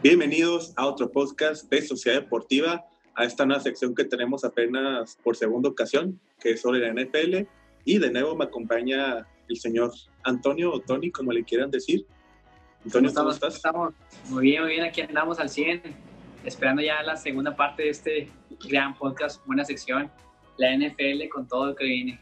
Bienvenidos a otro podcast de Sociedad Deportiva, a esta nueva sección que tenemos apenas por segunda ocasión, que es sobre la NFL. Y de nuevo me acompaña el señor Antonio o Tony, como le quieran decir. Antonio, ¿cómo, estás? Estamos muy bien, muy bien, aquí andamos al 100, esperando ya la segunda parte de este gran podcast, buena sección, la NFL con todo lo que viene.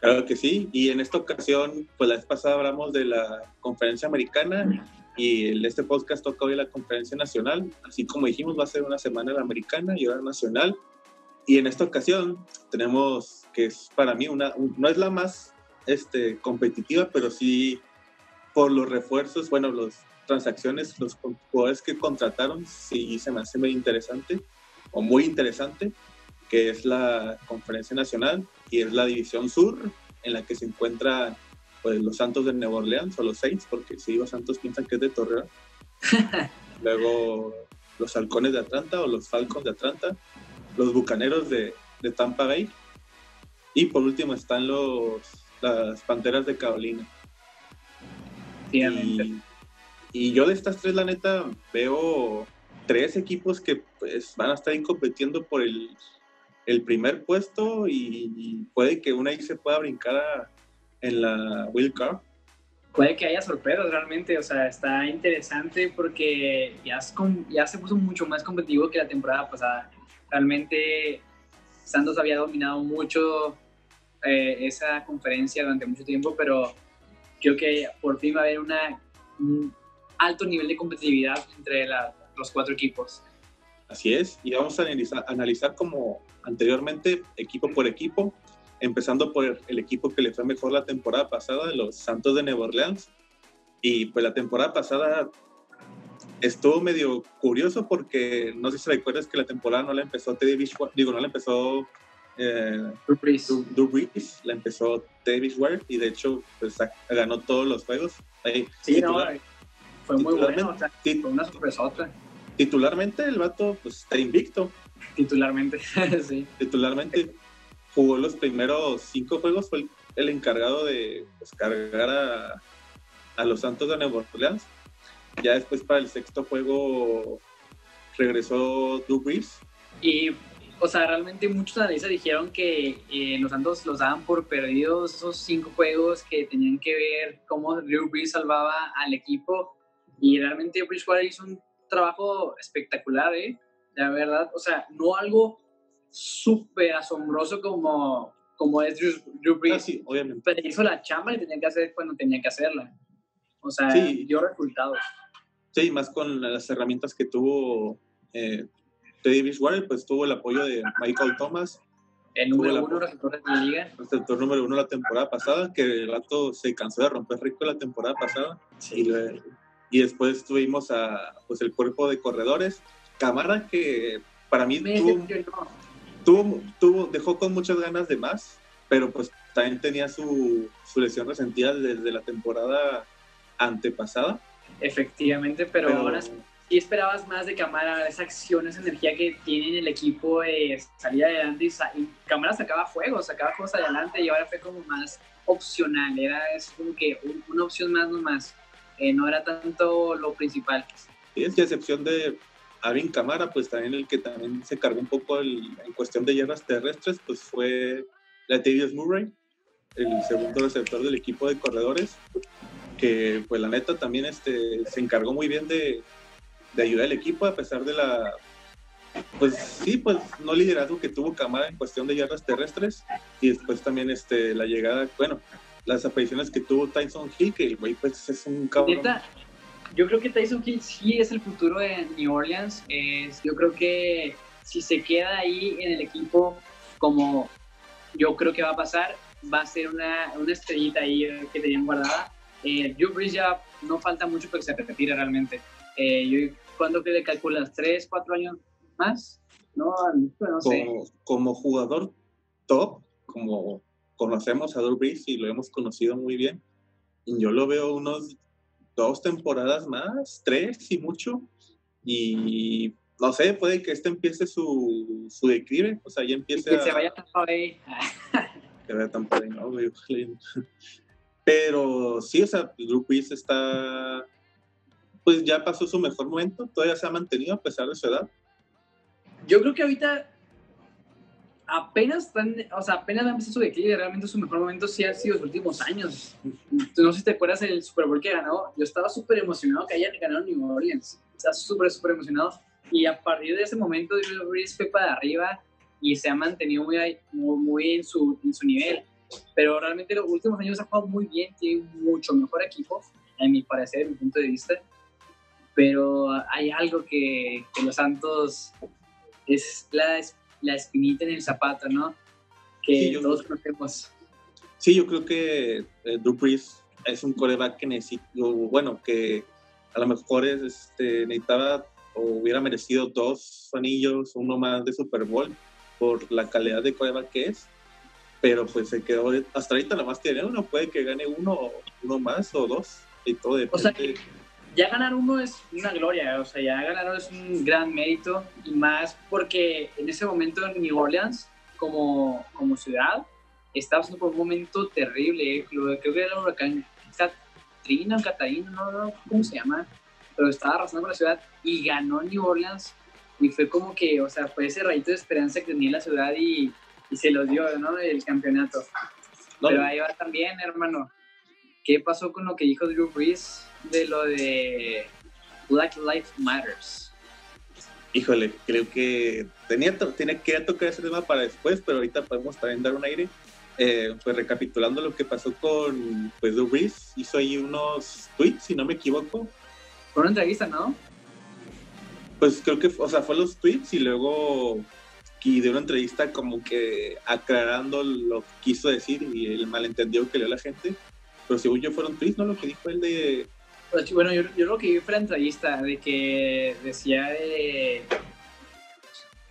Claro que sí, y en esta ocasión, pues la vez pasada hablamos de la conferencia americana y este podcast toca hoy la conferencia nacional, así como dijimos va a ser una semana la americana y ahora nacional, y en esta ocasión tenemos que es para mí una, no es la más este, competitiva, pero sí por los refuerzos, bueno, las transacciones, los jugadores que contrataron, sí se me hace muy interesante o muy interesante, que es la conferencia nacional y es la división sur en la que se encuentran pues, los Santos de Nueva Orleans o los Saints, porque si los Santos piensan que es de Torreón. Luego los Halcones de Atlanta o los Falcons de Atlanta, los Bucaneros de, de Tampa Bay y por último están los, las Panteras de Carolina. Y, y, yo de estas tres, la neta, veo tres equipos que pues, van a estar ahí compitiendo por el el primer puesto y puede que una ahí se pueda brincar en la Will Car. Puede que haya sorpresas realmente, o sea, está interesante porque ya, ya se puso mucho más competitivo que la temporada pasada. Realmente Santos había dominado mucho eh, esa conferencia durante mucho tiempo, pero creo que por fin va a haber una, un alto nivel de competitividad entre los cuatro equipos. Así es, y vamos a analizar, analizar como anteriormente, equipo por equipo, empezando por el equipo que le fue mejor la temporada pasada, los Santos de Nueva Orleans. Y pues la temporada pasada estuvo medio curioso porque no sé si recuerdas que la temporada no la empezó Teddy digo, no la empezó eh, Drew la empezó Teddy Ware y de hecho pues ganó todos los juegos. Ahí, sí, no, fue muy bueno, o sea, fue una sorpresota titularmente el vato pues está invicto. Titularmente, sí. Titularmente jugó los primeros cinco juegos, fue el, encargado de pues, cargar a, a, los Santos de Nueva Orleans. Ya después para el sexto juego regresó Drew. Y, o sea, realmente muchos analistas dijeron que eh, los Santos los daban por perdidos esos cinco juegos que tenían que ver cómo Drew salvaba al equipo. Y realmente Bridgewater hizo un trabajo espectacular, ¿eh? La verdad, o sea, no algo súper asombroso como, como es Drew, Brees. Ah, sí, obviamente. Pero hizo la chamba y tenía que hacer cuando tenía que hacerla. O sea, dio resultados. Sí, más con las herramientas que tuvo eh, Teddy Bridgewater, pues tuvo el apoyo de Michael Thomas. El número uno receptor de la liga. Receptor número uno la temporada pasada, que el rato se cansó de romper rico la temporada pasada. Sí. Y le, y después tuvimos a, pues, el cuerpo de corredores. Camara, que para mí tuvo, tuvo, dejó con muchas ganas de más, pero pues también tenía su, su lesión resentida desde la temporada antepasada. Efectivamente, pero, ahora sí esperabas más de Camara, esa acción, esa energía que tiene en el equipo de salir adelante y, Camara sacaba juegos, sacaba juegos adelante y ahora fue como más opcional, era es como que una opción más nomás. Eh, no era tanto lo principal. Y es que a excepción de Alvin Camara, pues también el que también se cargó un poco en cuestión de yardas terrestres, pues fue Latavius Murray, el segundo receptor del equipo de corredores, que pues la neta también este, se encargó muy bien de, de ayudar al equipo a pesar de la pues sí, pues no liderazgo que tuvo Camara en cuestión de yardas terrestres y después también este, la llegada, bueno, las apariciones que tuvo Tyson Hill, que el güey pues es un cabrón. Yo creo que Tyson Hill sí es el futuro de New Orleans. Es, yo creo que si se queda ahí en el equipo como yo creo que va a pasar, va a ser una, una estrellita ahí que tenían guardada. Eh, Drew Brees ya no falta mucho para que se retire realmente. Eh, yo, ¿Cuándo que le calculas? ¿Tres, cuatro años más? No, no sé. Como, como jugador top, como conocemos a Drew Brees y lo hemos conocido muy bien. Yo lo veo unos dos temporadas más, tres y mucho. Y no sé, puede que este empiece su, su declive, o sea, ya empiece que se vaya tan ahí. que vaya tan ahí, no, Pero sí, o sea, Drew Brees está pues ya pasó su mejor momento, todavía se ha mantenido a pesar de su edad. Yo creo que ahorita apenas están, o sea, apenas va a empezar su declive, realmente su mejor momento sí ha sido los últimos años. No sé si te acuerdas del Super Bowl que ganó, yo estaba súper emocionado que hayan ganado New Orleans, o sea, súper, súper emocionado. Y a partir de ese momento, Drew Brees fue para arriba y se ha mantenido muy, muy, muy en, su, en su nivel. Pero realmente los últimos años ha jugado muy bien, tiene mucho mejor equipo, en mi parecer, en mi punto de vista. Pero hay algo que, que los Santos es la la espinita en el zapato, ¿no? Que sí, todos conocemos. Sí, yo creo que eh, Drew Brees es un coreback que necesita, bueno, que a lo mejor es, este, necesitaba o hubiera merecido dos anillos, uno más de Super Bowl por la calidad de coreback que es, pero pues se quedó, hasta ahorita nada más tiene uno, puede que gane uno, uno más o dos, y todo depende. O sea, ya ganar uno es una gloria, o sea, ya ganar es un gran mérito y más porque en ese momento en New Orleans, como, como ciudad, estaba pasando por un momento terrible. Creo que era el huracán Katrina o Catarina, no, no, ¿cómo se llama? Pero estaba arrasando con la ciudad y ganó New Orleans y fue como que, o sea, fue ese rayito de esperanza que tenía la ciudad y, y se los dio, ¿no? El campeonato. Pero ahí va también, hermano. ¿Qué pasó con lo que dijo Drew Brees? de lo de Black Lives Matters? Híjole, creo que tenía, tenía que tocar ese tema para después, pero ahorita podemos también dar un aire. Eh, pues recapitulando lo que pasó con pues, Drew Brees, hizo ahí unos tweets, si no me equivoco. Fue una entrevista, ¿no? Pues creo que, o sea, fue los tweets y luego y de una entrevista como que aclarando lo que quiso decir y el malentendido que dio la gente. Pero según yo fueron tweets, ¿no? Lo que dijo él de pues, bueno, yo, yo lo que vi fue la entrevista de que decía de.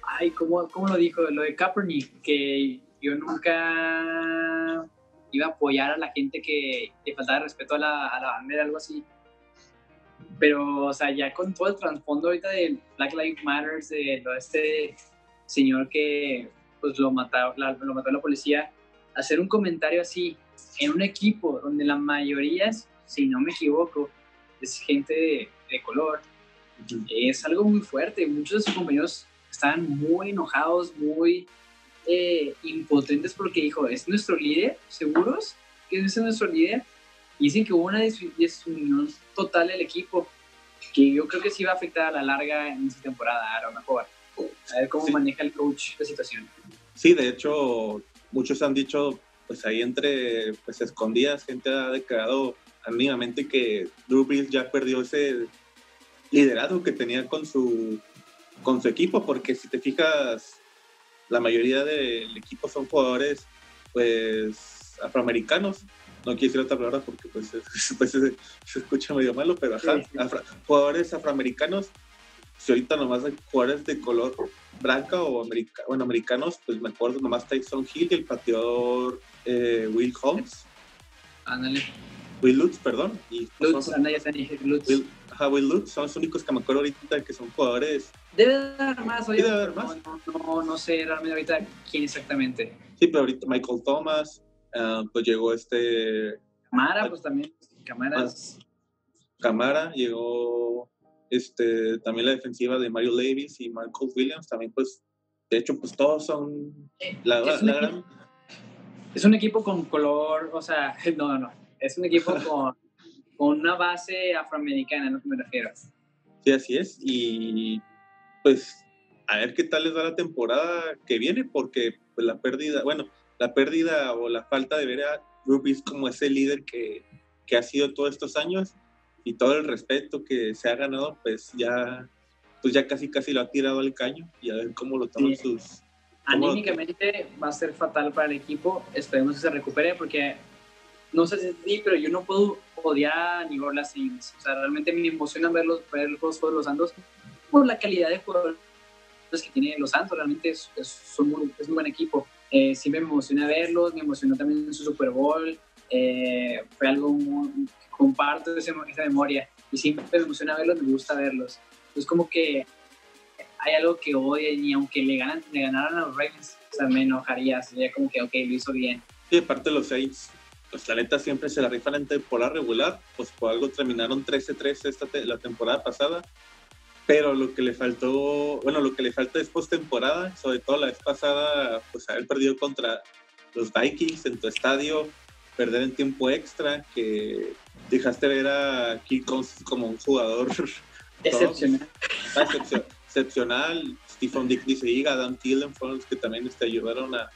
Ay, ¿cómo, ¿cómo, lo dijo? Lo de Kaepernick, que yo nunca iba a apoyar a la gente que le faltaba respeto a la, a la bandera, algo así. Pero, o sea, ya con todo el trasfondo ahorita de Black Lives Matter, de lo de este señor que pues lo mató, la, lo mató la policía, hacer un comentario así en un equipo donde la mayoría, si no me equivoco, es gente de, color. Es algo muy fuerte. Muchos de sus compañeros están muy enojados, muy eh, impotentes porque dijo, es nuestro líder, seguros que es nuestro líder. Y dicen que hubo una desunión total del equipo, que yo creo que sí va a afectar a la larga en esta temporada, a lo mejor. A ver cómo maneja el coach la situación. Sí, de hecho, muchos han dicho, pues ahí entre pues escondidas, gente ha declarado mínimamente que Drew Brees ya perdió ese liderazgo que tenía con su, con su equipo, porque si te fijas, la mayoría del equipo son jugadores pues afroamericanos. No quiero decir otra palabra porque pues, pues se, escucha medio malo, pero ajá, jugadores afroamericanos. Si ahorita nomás hay jugadores de color blanca o america, bueno, americanos, pues me acuerdo nomás Tyson Hill y el pateador eh, Will Holmes. Ándale. Will Lutz, perdón. Y Lutz, son, Lutz. Will, Will Lutz son los únicos que me acuerdo ahorita que son jugadores. Debe haber más, oye. Debe haber más. No, no, sé realmente ahorita quién exactamente. Sí, pero ahorita Michael Thomas, uh, pues llegó este. Camara, pues también. Camara. Camara, llegó este, también la defensiva de Mario Davis y Marcus Williams, también pues, de hecho, pues todos son la, es, un gran... es un equipo con color, o sea, no, no, es un equipo con, con una base afroamericana, no me refiero. Sí, así es. Y pues a ver qué tal les da la temporada que viene, porque pues, la pérdida, bueno, la pérdida o la falta de ver a Rubis como ese líder que, que ha sido todos estos años y todo el respeto que se ha ganado, pues ya, pues ya casi casi lo ha tirado al caño y a ver cómo lo toman sus... Anímicamente va a ser fatal para el equipo, esperemos que se recupere porque no sé si sí, pero yo no puedo odiar a New Orleans O sea, realmente me emociona ver los, ver los juegos de los Santos por la calidad de jugadores que tiene los Santos. Realmente es, es, un buen equipo. Eh, sí me emociona verlos, me emocionó también su Super Bowl. Eh, fue algo muy, comparto esa, memoria y siempre me emociona verlos, me gusta verlos. Es como que hay algo que odia y aunque le, ganan, le ganaran a los Ravens, o sea, me enojaría, sería como que, ok, lo hizo bien. Sí, aparte los seis pues la neta siempre se la rifan en temporada regular, pues por algo terminaron 13-13 esta la temporada pasada, pero lo que le faltó, bueno, lo que le falta es postemporada, sobre todo la vez pasada, pues haber perdido contra los Vikings en tu estadio, perder en tiempo extra, que dejaste ver a Kirk como un jugador excepcional. excepcional. Stephen Dick dice, y Adam Thielen fueron los que también te ayudaron a,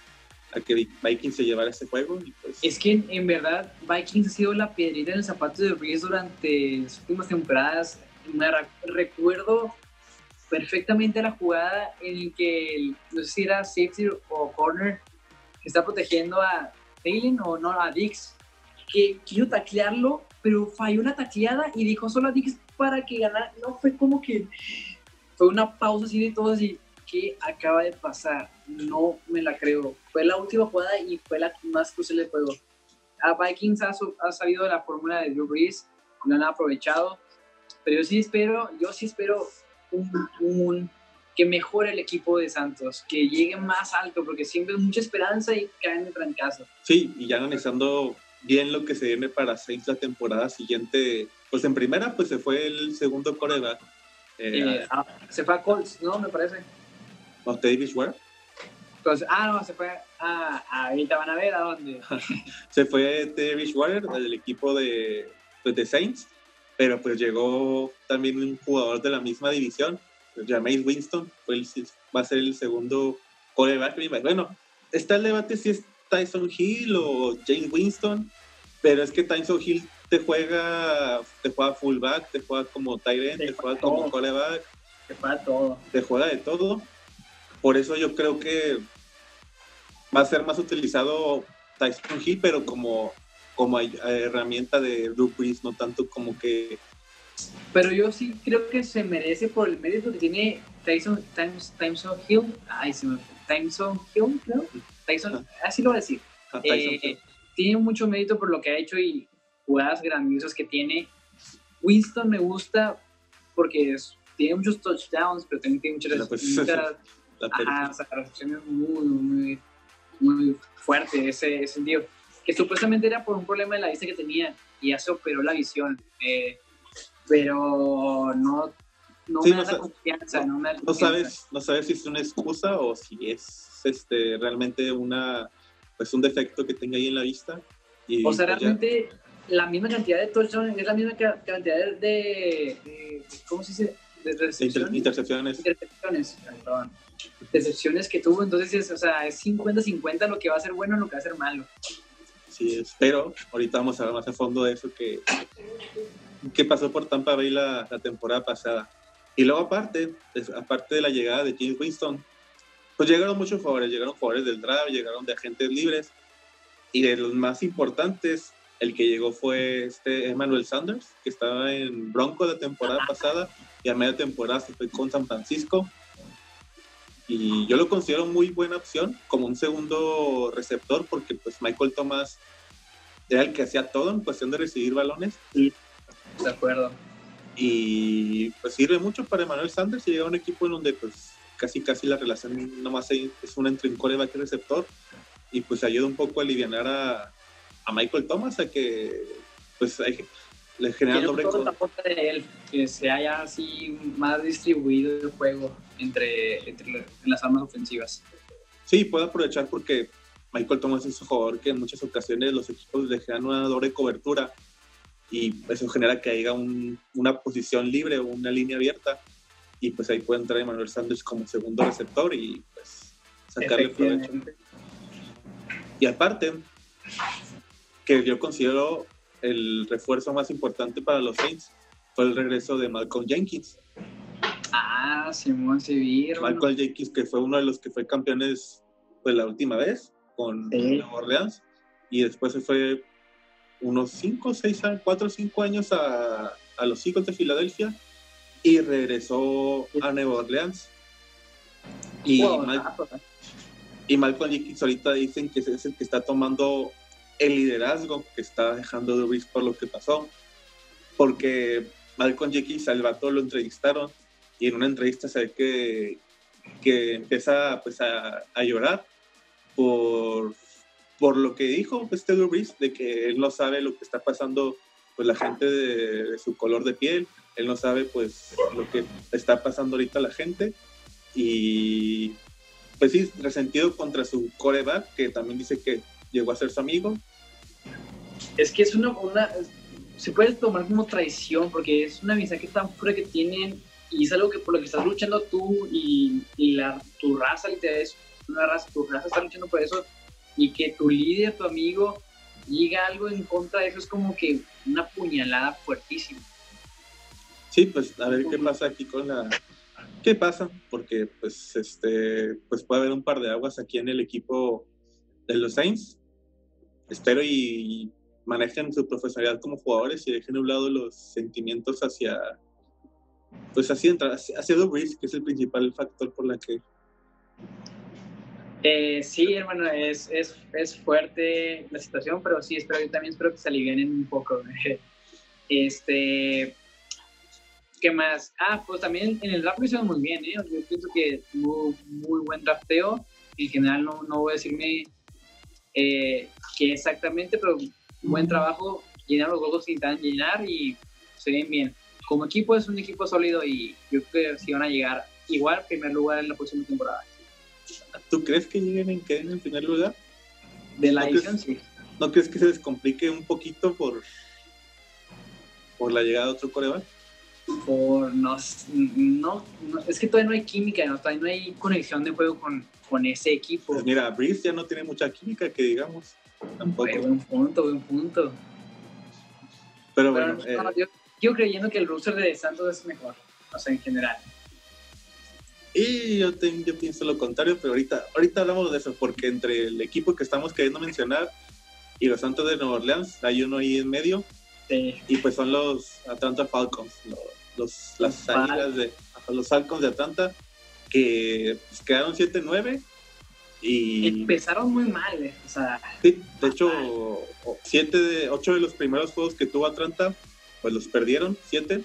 a que Vikings se llevara ese juego. Pues es que en verdad Vikings ha sido la piedrita en el zapato de Reese durante las últimas temporadas. Me recuerdo perfectamente la jugada en la que, no sé si era safety o corner, que está protegiendo a Thielen o no, a Dix, que quiso taclearlo, pero falló una tacleada y dijo solo a Dix para que ganara. No, fue como que fue una pausa así de todo así ¿qué acaba de pasar? No me la creo. Fue la última jugada y fue la más crucial del juego. A Vikings ha, ha sabido la fórmula de Drew Brees, no han aprovechado, pero yo sí espero, yo sí espero un, que mejore el equipo de Santos, que llegue más alto, porque siempre hay mucha esperanza y caen en trancazo. Sí, y ya analizando bien lo que se viene para Saints la temporada siguiente, pues en primera pues se fue el segundo coreback. Eh, eh, ah, se fue a Colts, ¿no? Me parece. ¿O Davis Ware? Pues, ah, no, se fue. Ah, ahorita van a ver a dónde. se fue Davis Water del equipo de, pues, de Saints, pero pues llegó también un jugador de la misma división, Jameis Winston, fue va a ser el segundo coreback. Bueno, está el debate si es Tyson Hill o James Winston, pero es que Tyson Hill te juega, te juega fullback, te juega como tight end, te, juega como coreback. Te juega todo. Te juega de todo. Por eso yo creo que va a ser más utilizado Tyson Hill, pero como, como herramienta de Drew Brees, no tanto como que... Pero yo sí creo que se merece por el mérito que tiene Tyson, Tyson Hill. Ay, se me Tyson Hill, creo. Tyson, así lo voy a decir. Ah, eh, tiene mucho mérito por lo que ha hecho y jugadas grandiosas que tiene. Winston me gusta porque tiene muchos touchdowns, pero también tiene muchas, pues, muchas Ajá, o sea, la recepción es muy, muy, muy fuerte ese, sentido. Que supuestamente era por un problema de la vista que tenía y ya se operó la visión. Eh, pero no, no me da confianza. No, me no, sabes, no sabes si es una excusa o si es este, realmente una, pues un defecto que tenga ahí en la vista. Y o sea, pues realmente la misma cantidad de touchdowns es la misma cantidad de, de, ¿cómo se dice? De intercepciones. Intercepciones, perdón decepciones que tuvo, entonces es, o sea, es 50-50 lo que va a ser bueno y lo que va a ser malo. Sí, pero ahorita vamos a ver más a fondo de eso que, que pasó por Tampa Bay la, la temporada pasada. Y luego aparte, aparte de la llegada de James Winston, pues llegaron muchos jugadores, llegaron jugadores del draft, llegaron de agentes libres, y de los más importantes, el que llegó fue este Emmanuel Sanders, que estaba en Bronco la temporada pasada, y a media temporada se fue con San Francisco, y yo lo considero muy buena opción como un segundo receptor porque pues Michael Thomas era el que hacía todo en cuestión de recibir balones. Sí, de acuerdo. Y pues sirve mucho para Emmanuel Sanders y llega a un equipo en donde pues casi casi la relación nomás es una entre un coreback y receptor y pues ayuda un poco a aliviar a, a Michael Thomas a que pues hay, le genera doble de él, que se haya así más distribuido el juego entre, entre las armas ofensivas. Sí, puede aprovechar porque Michael Thomas es un jugador que en muchas ocasiones los equipos le generan una doble cobertura y eso genera que haya una posición libre o una línea abierta y pues ahí puede entrar Emmanuel Sanders como segundo receptor y pues sacarle provecho. Y aparte, que yo considero el refuerzo más importante para los Saints fue el regreso de Malcolm Jenkins. Ah, Simón Sevilla. Malcolm Jenkins, que fue uno de los que fue campeones pues, la última vez con Nueva Orleans. Y después se fue unos 5, 6 años, 4 o 5 años a, a los Eagles de Filadelfia y regresó a Nueva Orleans. Y, y Malcolm Jenkins ahorita dicen que es el que está tomando el liderazgo que está dejando Dubris por lo que pasó. Porque Malcolm Jenkins al vato lo entrevistaron y en una entrevista se ve que, que empieza pues, a, a llorar por, por lo que dijo este Drew de que él no sabe lo que está pasando pues la gente de, su color de piel, él no sabe pues lo que está pasando ahorita la gente y pues sí, resentido contra su coreback, que también dice que llegó a ser su amigo. Es que es una, una se puede tomar como traición, porque es una que tan pura que tienen y es algo que por lo que estás luchando tú y, y la, tu raza literal es una raza, tu raza está luchando por eso y que tu líder, tu amigo, diga algo en contra de eso es como que una puñalada fuertísima. Sí, pues a ver qué pasa aquí con la... ¿Qué pasa? Porque pues este pues puede haber un par de aguas aquí en el equipo de los Saints. Espero y manejen su profesionalidad como jugadores y dejen a un lado los sentimientos hacia pues hacia, hacia Breeze, que es el principal factor por la que eh, sí, hermano, es, es, es, fuerte la situación, pero sí, espero, yo también espero que se un poco. Este, ¿qué más? Ah, pues también en el draft lo hicieron muy bien, ¿eh? Yo pienso que tuvo muy buen drafteo. En general no, no voy a decirme eh, que exactamente, pero buen trabajo, llenar los huevos que intentan llenar y se ven bien. Como equipo es un equipo sólido y yo creo que sí van a llegar igual primer lugar en la próxima temporada. ¿Tú crees que lleguen en, queden en primer lugar? De la edición, sí. ¿No crees que se les complique un poquito por, por la llegada de otro coreback? Por no, no, es que todavía no hay química, todavía no hay conexión de juego con, con ese equipo. Pues mira, Breeze ya no tiene mucha química, que digamos. Tampoco. buen punto, buen punto. Pero, bueno. Eh, yo, yo, creyendo que el roster de Santos es mejor, o sea, en general. Y yo, yo pienso lo contrario, pero ahorita, ahorita hablamos de eso, porque entre el equipo que estamos queriendo mencionar y los Santos de Nueva Orleans, hay uno ahí en medio. Y pues son los Atlanta Falcons, los, las águilas de los Falcons de Atlanta, que pues, quedaron 7-9 y... Empezaron muy mal, eh, o sea... Sí, de hecho, siete de, ocho de los primeros juegos que tuvo Atlanta, pues los perdieron, siete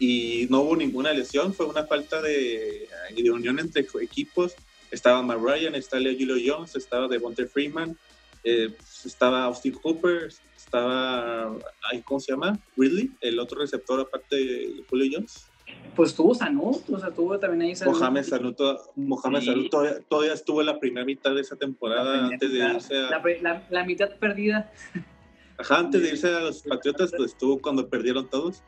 y no hubo ninguna lesión, fue una falta de, de unión entre equipos. Estaba Matt Ryan, estaba Julio Jones, estaba Devontae Freeman, eh, estaba Austin Hooper, estaba, ¿cómo se llama? Ridley, el otro receptor aparte de Julio Jones. Pues tuvo Sanu, o sea, tuvo también ahí Sanu. Mohamed Sanu, Mohamed todavía, estuvo en la primera mitad de esa temporada antes de irse a... La, la, mitad perdida. Ajá, antes de irse a los Patriotas, pues estuvo cuando perdieron todos.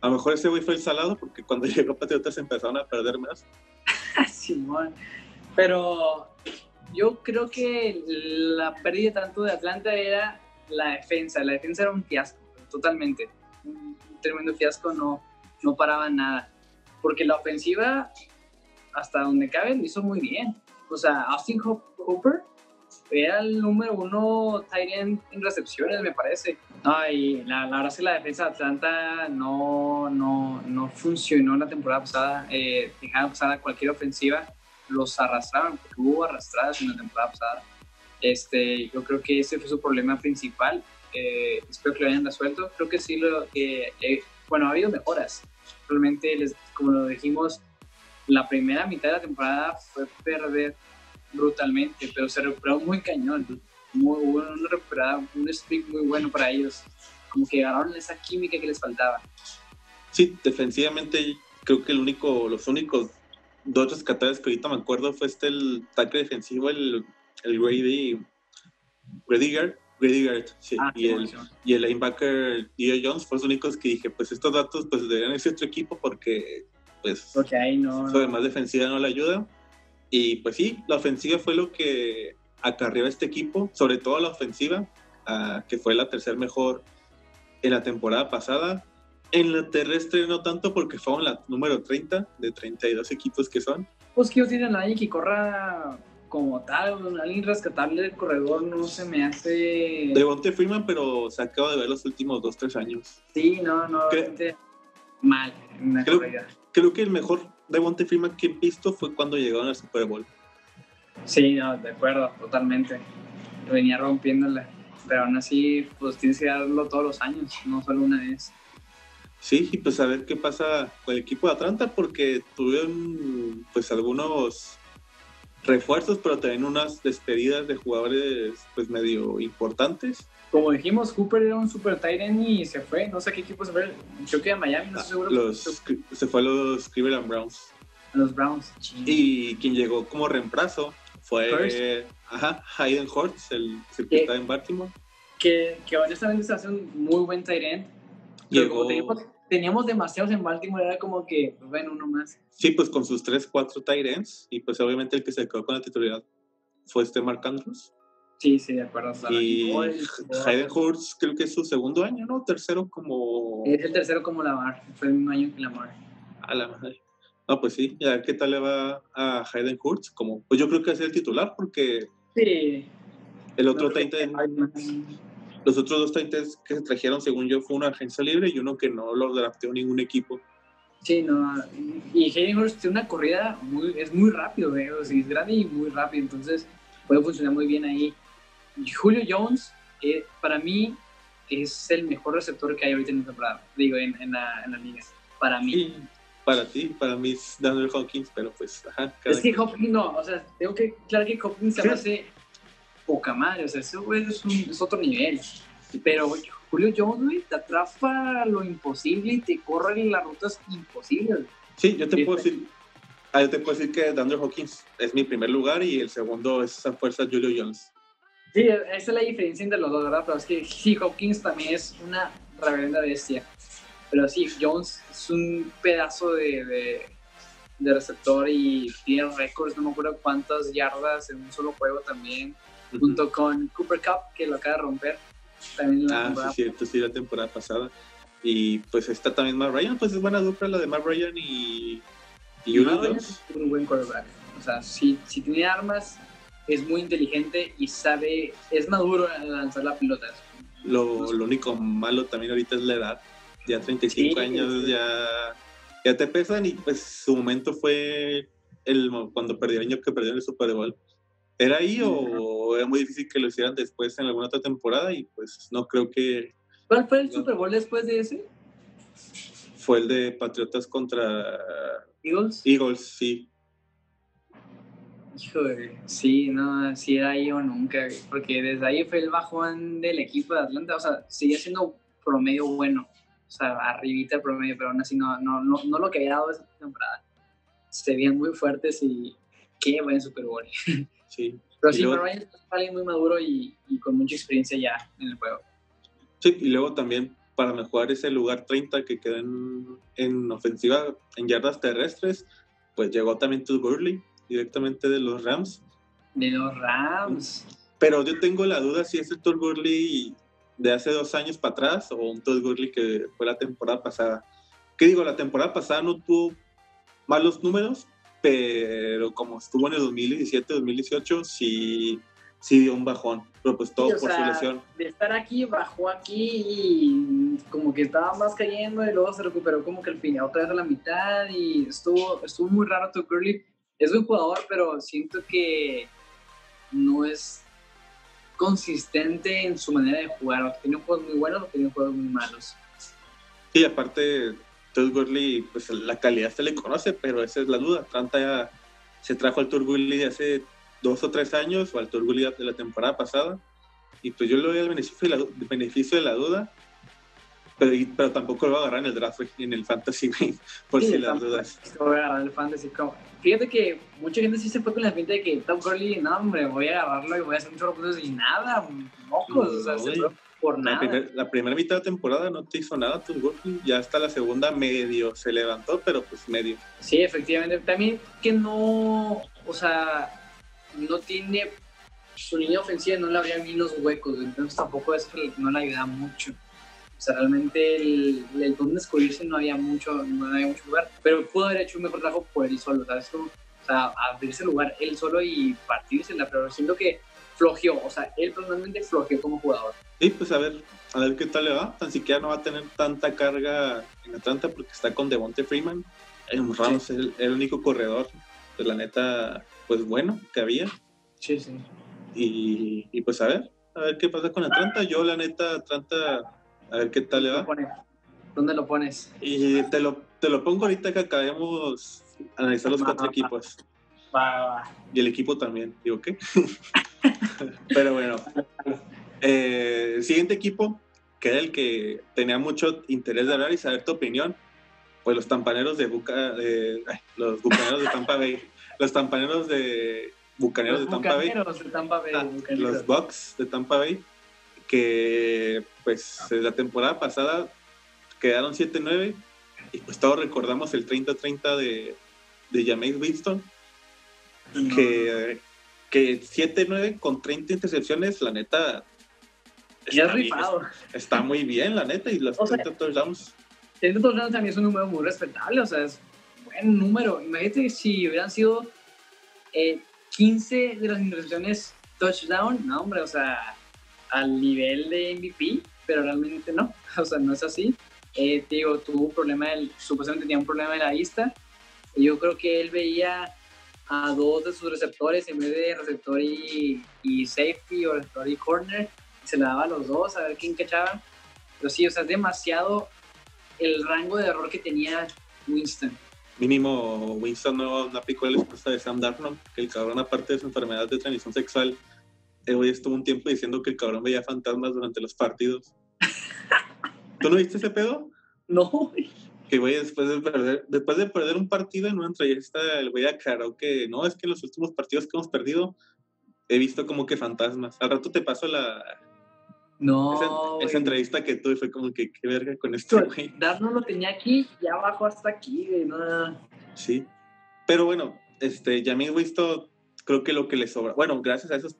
A lo mejor ese güey fue el salado porque cuando llegó Patriotas empezaron a perder más. Simón. Pero yo creo que la pérdida tanto de Atlanta era la defensa. La defensa era un fiasco, totalmente. Un tremendo fiasco, no, no paraba nada. Porque la ofensiva, hasta donde cabe, lo hizo muy bien. O sea, Austin Hooper era el número uno tight end en recepciones, me parece. No, y la, verdad es que la defensa de Atlanta no, no, no funcionó la temporada pasada. Eh, dejaron pasada cualquier ofensiva, los arrastraban, porque hubo arrastradas en la temporada pasada. Este, yo creo que ese fue su problema principal. Eh, espero que lo hayan resuelto. Creo que sí, lo eh, bueno, ha habido mejoras. Realmente, les, como lo dijimos, la primera mitad de la temporada fue perder brutalmente, pero se recuperó muy cañón. Muy, hubo una recuperada, un streak muy bueno para ellos. Como que agarraron esa química que les faltaba. Sí, defensivamente creo que el único, los únicos dos rescatables que ahorita me acuerdo fue este el ataque defensivo, el, el Grady, Grady Guard, sí, ah, y, el, y el linebacker Dio Jones fueron los únicos que dije, pues estos datos pues deberían ser otro equipo porque pues porque ahí no, además defensiva no le ayuda y pues sí, la ofensiva fue lo que acarreó a este equipo, sobre todo la ofensiva, ah, que fue la tercer mejor en la temporada pasada. En la terrestre no tanto porque fue la número 30 de 32 equipos que son. Pues que ellos tienen a alguien que corra como tal, alguien rescatable del corredor no se me hace... Devonte Freeman, pero se acaba de ver los últimos 2-3 años. Sí, no, no, mal en creo, creo que el mejor Devonte Freeman que he visto fue cuando llegaron al Super Bowl. Sí, no, de acuerdo, totalmente. Venía rompiéndole. Pero aún así, pues tienes que darlo todos los años, no solo una vez. Sí, y pues a ver qué pasa con el equipo de Atlanta, porque tuvieron pues algunos refuerzos, pero también unas despedidas de jugadores pues medio importantes. Como dijimos, Cooper era un super Tyrant y se fue. No sé qué equipo se fue. Creo que a Miami, no estoy seguro. Los, se fue a los Cleveland Browns. A los Browns. Y quien llegó como reemplazo fue ajá, Hayden Hortz, el está en Baltimore. Que, que honestamente se hace un muy buen Tyrant. Llegó teníamos demasiados en Baltimore, era como que, pues, bueno, uno más. Sí, pues con sus 3, 4 Tyrants, y pues obviamente el que se quedó con la titularidad fue este Mark Andrews. Sí, sí, de acuerdo. Y Hayden Hurst creo que es su segundo año, ¿no? Tercero como... Es el tercero como Lamar, fue el mismo año que Lamar. A la madre. No, pues sí, ya qué tal le va a Hayden Hurst. Como, pues yo creo que es el titular porque... Sí. El otro Titan... Los otros dos Titans que se trajeron, según yo, fue una agencia libre y uno que no lo drafteó ningún equipo. Sí, no. Y Hayden Hurst tiene una corrida muy, es muy rápido, ¿eh? o sea, es grande y muy rápido, entonces puede funcionar muy bien ahí. Julio Jones, eh, para mí, es el mejor receptor que hay ahorita en la temporada, digo, en, en, la, en la liga. Para mí. Sí, para ti, para mí es Daniel Hawkins, pero pues, ajá. Es que Hopkins no, o sea, tengo que, claro que Hopkins se hace poca madre, o sea, ese güey es, es, otro nivel. Pero Julio Jones, güey, te atrapa lo imposible y te corre las rutas imposibles. Sí, yo te puedo decir, ah, yo te puedo decir que Andrew Hawkins es mi primer lugar y el segundo es esa fuerza Julio Jones. Sí, esa es la diferencia entre los dos, ¿verdad? Pero es que sí, Hawkins también es una reverenda bestia. Pero sí, Jones es un pedazo de, de, de receptor y tiene récords, no me acuerdo cuántas yardas en un solo juego también junto con Cooper Cup, que lo acaba de romper. También la ah, sí, cierto, sí, la temporada pasada. Y pues está también Matt Ryan, pues es buena dupla la de Matt Ryan y, y, uno Es un buen quarterback. O sea, si, si tiene armas, es muy inteligente y sabe, es maduro en lanzar la pelota. Lo, lo único malo también ahorita es la edad. Ya 35 años, ya, ya te pesan y pues su momento fue el cuando perdió el año que perdió el Super Bowl. ¿Era ahí o era muy difícil que lo hicieran después en alguna otra temporada? Y pues no creo que... ¿Cuál fue el Super Bowl después de ese? Fue el de Patriotas contra... Eagles. Eagles, sí. Híjole, sí, no, si era ahí o nunca, porque desde ahí fue el bajón del equipo de Atlanta, o sea, seguía siendo promedio bueno, o sea, arribita el promedio, pero aún así no, no, no, no lo que había dado esa temporada. Se veían muy fuertes y qué buen Super Bowl. Sí. Pero sí, luego, Ryan es alguien muy maduro y, y, con mucha experiencia ya en el juego. Sí, y luego también para mejorar ese lugar 30 que queda en, en ofensiva, en yardas terrestres, pues llegó también Todd Gurley, directamente de los Rams. De los Rams. Pero yo tengo la duda si es el Todd Gurley de hace dos años para atrás o un Todd Gurley que fue la temporada pasada. ¿Qué digo? La temporada pasada no tuvo malos números, pero como estuvo en el 2017, 2018, sí, sí dio un bajón, pero pues todo por su lesión. De estar aquí, bajó aquí y como que estaba más cayendo y luego se recuperó como que al final otra vez a la mitad y estuvo, estuvo muy raro tu Curly. Es un jugador, pero siento que no es consistente en su manera de jugar. Tiene juegos muy buenos tiene juegos muy malos. Sí, aparte Todd Gurley, pues la calidad se le conoce, pero esa es la duda. Atlanta se trajo al Todd Gurley de hace dos o tres años, o al Todd Gurley de la temporada pasada, y pues yo le doy el beneficio de la, el beneficio de la duda, pero, pero, tampoco lo va a agarrar en el draft, en el fantasy, por si las dudas. Lo voy a agarrar en el fantasy. Como. Fíjate que mucha gente sí se fue con la pinta de que Todd Gurley, no hombre, voy a agarrarlo y voy a hacer muchos puntos y nada, mocos, o sea, se por nada. La, primera mitad de temporada no te hizo nada tu ya hasta la segunda medio se levantó, pero pues medio. Sí, efectivamente. También que no, o sea, no tiene su línea ofensiva, no le habría ni los huecos, entonces tampoco es que no le ayuda mucho. O sea, realmente el, el donde escurrirse no había mucho, no había mucho lugar, pero pudo haber hecho un mejor trabajo por él solo, ¿sabes? O sea, abrirse lugar él solo y partirse en la, pero siento que flojeó, o sea, él personalmente flojeó como jugador. Sí, pues a ver, a ver qué tal le va. Tan siquiera no va a tener tanta carga en Atlanta porque está con Devonte Freeman. En Ramos es el, único corredor de la neta, pues bueno, que había. Sí, sí. Y, y, pues a ver, a ver qué pasa con Atlanta. Yo, la neta, Atlanta, a ver qué tal le va. ¿Dónde lo pones? Y te lo, te lo pongo ahorita que acabemos analizar los cuatro equipos. Y el equipo también, digo, ¿qué? Pero bueno. Eh, siguiente equipo, que era el que tenía mucho interés de hablar y saber tu opinión, pues los tampaneros de Buca, los bucaneros de Tampa Bay, los tampaneros de bucaneros de Tampa Bay, de Tampa Bay ah, los Bucks de Tampa Bay, que pues la temporada pasada quedaron 7-9 y pues todos recordamos el 30-30 de, de Jameis Winston, que, que 7-9 con 30 intercepciones, la neta... Está, rifado. está muy bien, la neta, y los 30 touchdowns. 30 touchdowns también es un número muy respetable, o sea, es buen número. Imagínate si hubieran sido eh, 15 de las intercepciones touchdown, no, hombre, o sea, al nivel de MVP, pero realmente no, o sea, no es así. Eh, digo, tuvo un problema, del, supuestamente tenía un problema de la vista. Y yo creo que él veía a dos de sus receptores en vez de receptor y, safety o receptor y corner. se le daba a los dos a ver quién cachaba. Pero sí, o sea, es demasiado el rango de error que tenía Winston. Mínimo, Winston no, aplicó la respuesta de Sam Darnold, que el cabrón, aparte de su enfermedad de transmisión sexual, hoy estuvo un tiempo diciendo que el cabrón veía fantasmas durante los partidos. ¿Tú no viste ese pedo? No. Que güey, después de perder, después de perder un partido en una entrevista, el güey aclaró que no, es que en los últimos partidos que hemos perdido he visto como que fantasmas. Al rato te paso la. No. Esa, entrevista que tuve fue como que qué verga con esto, güey. no lo tenía aquí, ya abajo hasta aquí, güey, no. Sí. Pero bueno, este, Jamie Winston, creo que lo que le sobra. Bueno, gracias a esos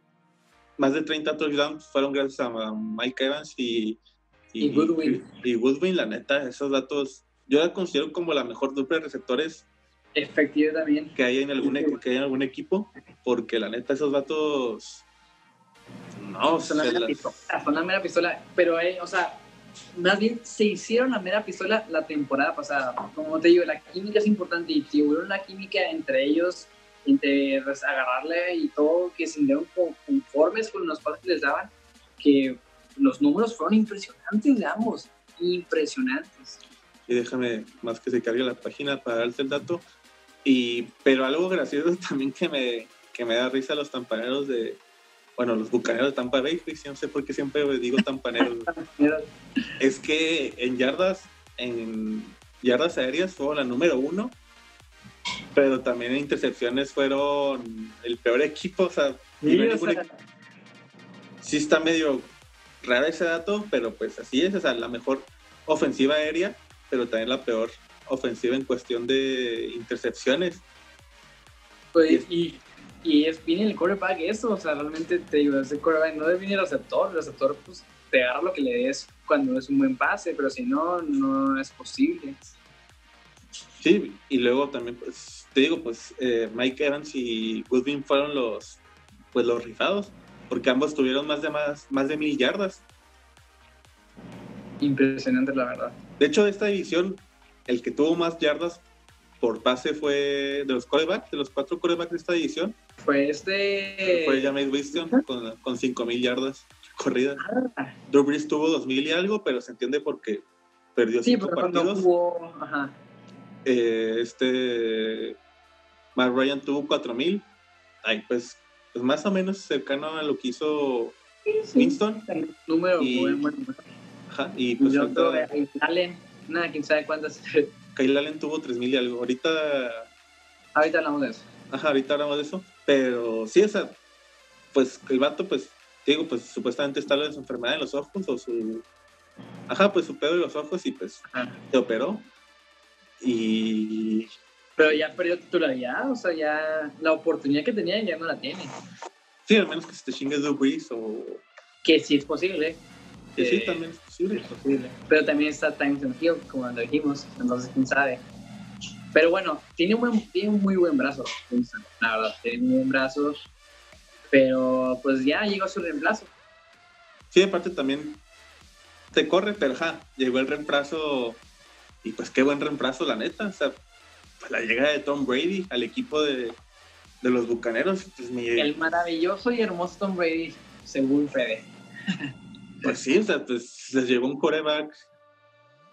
más de 30 touchdowns fueron gracias a Mike Evans y y, Goodwin. Y, Goodwin, la neta, esos datos, yo la considero como la mejor dupla de receptores. Efectivo también. Que hay en algún, que hay en algún equipo, porque la neta, esos datos. No, son la, mera pistola, son la mera pistola. Pero, eh, o sea, más bien se hicieron la mera pistola la temporada pasada. Como te digo, la química es importante y hubo una química entre ellos, entre agarrarle y todo, que se sintieron conformes con los pasos que les daban, que los números fueron impresionantes de ambos, impresionantes. Y déjame más que se cargue la página para darte el dato. Y, pero algo gracioso también que me, que me da risa los tampaneros de, bueno, los bucaneros de Tampa Bay, no sé por qué siempre digo tampaneros, es que en yardas, en yardas aéreas fueron la número uno, pero también en intercepciones fueron el peor equipo, o sea, sí está medio rara ese dato, pero pues así es, o sea, la mejor ofensiva aérea, pero también la peor ofensiva en cuestión de intercepciones. Pues, y, y es bien el quarterback eso, o sea, realmente te digo, ese quarterback no bien el receptor, el receptor pues te agarra lo que le des cuando es un buen pase, pero si no, no es posible. Sí, y luego también, pues, te digo, pues eh, Mike Evans y Goodwin fueron los, pues, los rifados porque ambos tuvieron más de, más, más de mil yardas. Impresionante, la verdad. De hecho, de esta división, el que tuvo más yardas por pase fue de los corebacks, de los cuatro corebacks de esta división. Fue este. Fue James Winston con, con 5.000 yardas corridas. Ah. Drew Brees tuvo 2.000 y algo, pero se entiende porque perdió sí, cinco partidos. Jugó... Ajá. Eh, este. Matt Ryan tuvo 4.000. Ay, pues pues más o menos cercano a lo que hizo Winston. número y, bueno, Ajá, y pues Yo Allen, nada, quién sabe cuántas. Kyle Allen tuvo 3000 y algo. Ahorita. Ahorita hablamos de eso. Ajá, ahorita hablamos de eso. Pero sí, o sea, pues el vato, pues, digo, pues supuestamente está lo de su enfermedad en los ojos o su. Ajá, pues su pedo en los ojos y pues se operó. Y pero ya perdió titularidad, o sea, ya la oportunidad que tenía ya no la tiene. Sí, al menos que se te chingue Drew Brees o... Que sí es posible. Que sí, también es posible. Pero también está Time Hill, como lo dijimos, entonces quién sabe. Pero bueno, tiene un, buen, tiene un muy buen brazo, la verdad, tiene un buen brazo. Pero pues ya llegó su reemplazo. Sí, aparte también te corre, pero ja, llegó el reemplazo y pues qué buen reemplazo, la neta. O sea, pues, la llegada de Tom Brady al equipo de, los Bucaneros. Pues, El maravilloso y hermoso Tom Brady, según Fede. pues sí, o sea, pues les llegó un coreback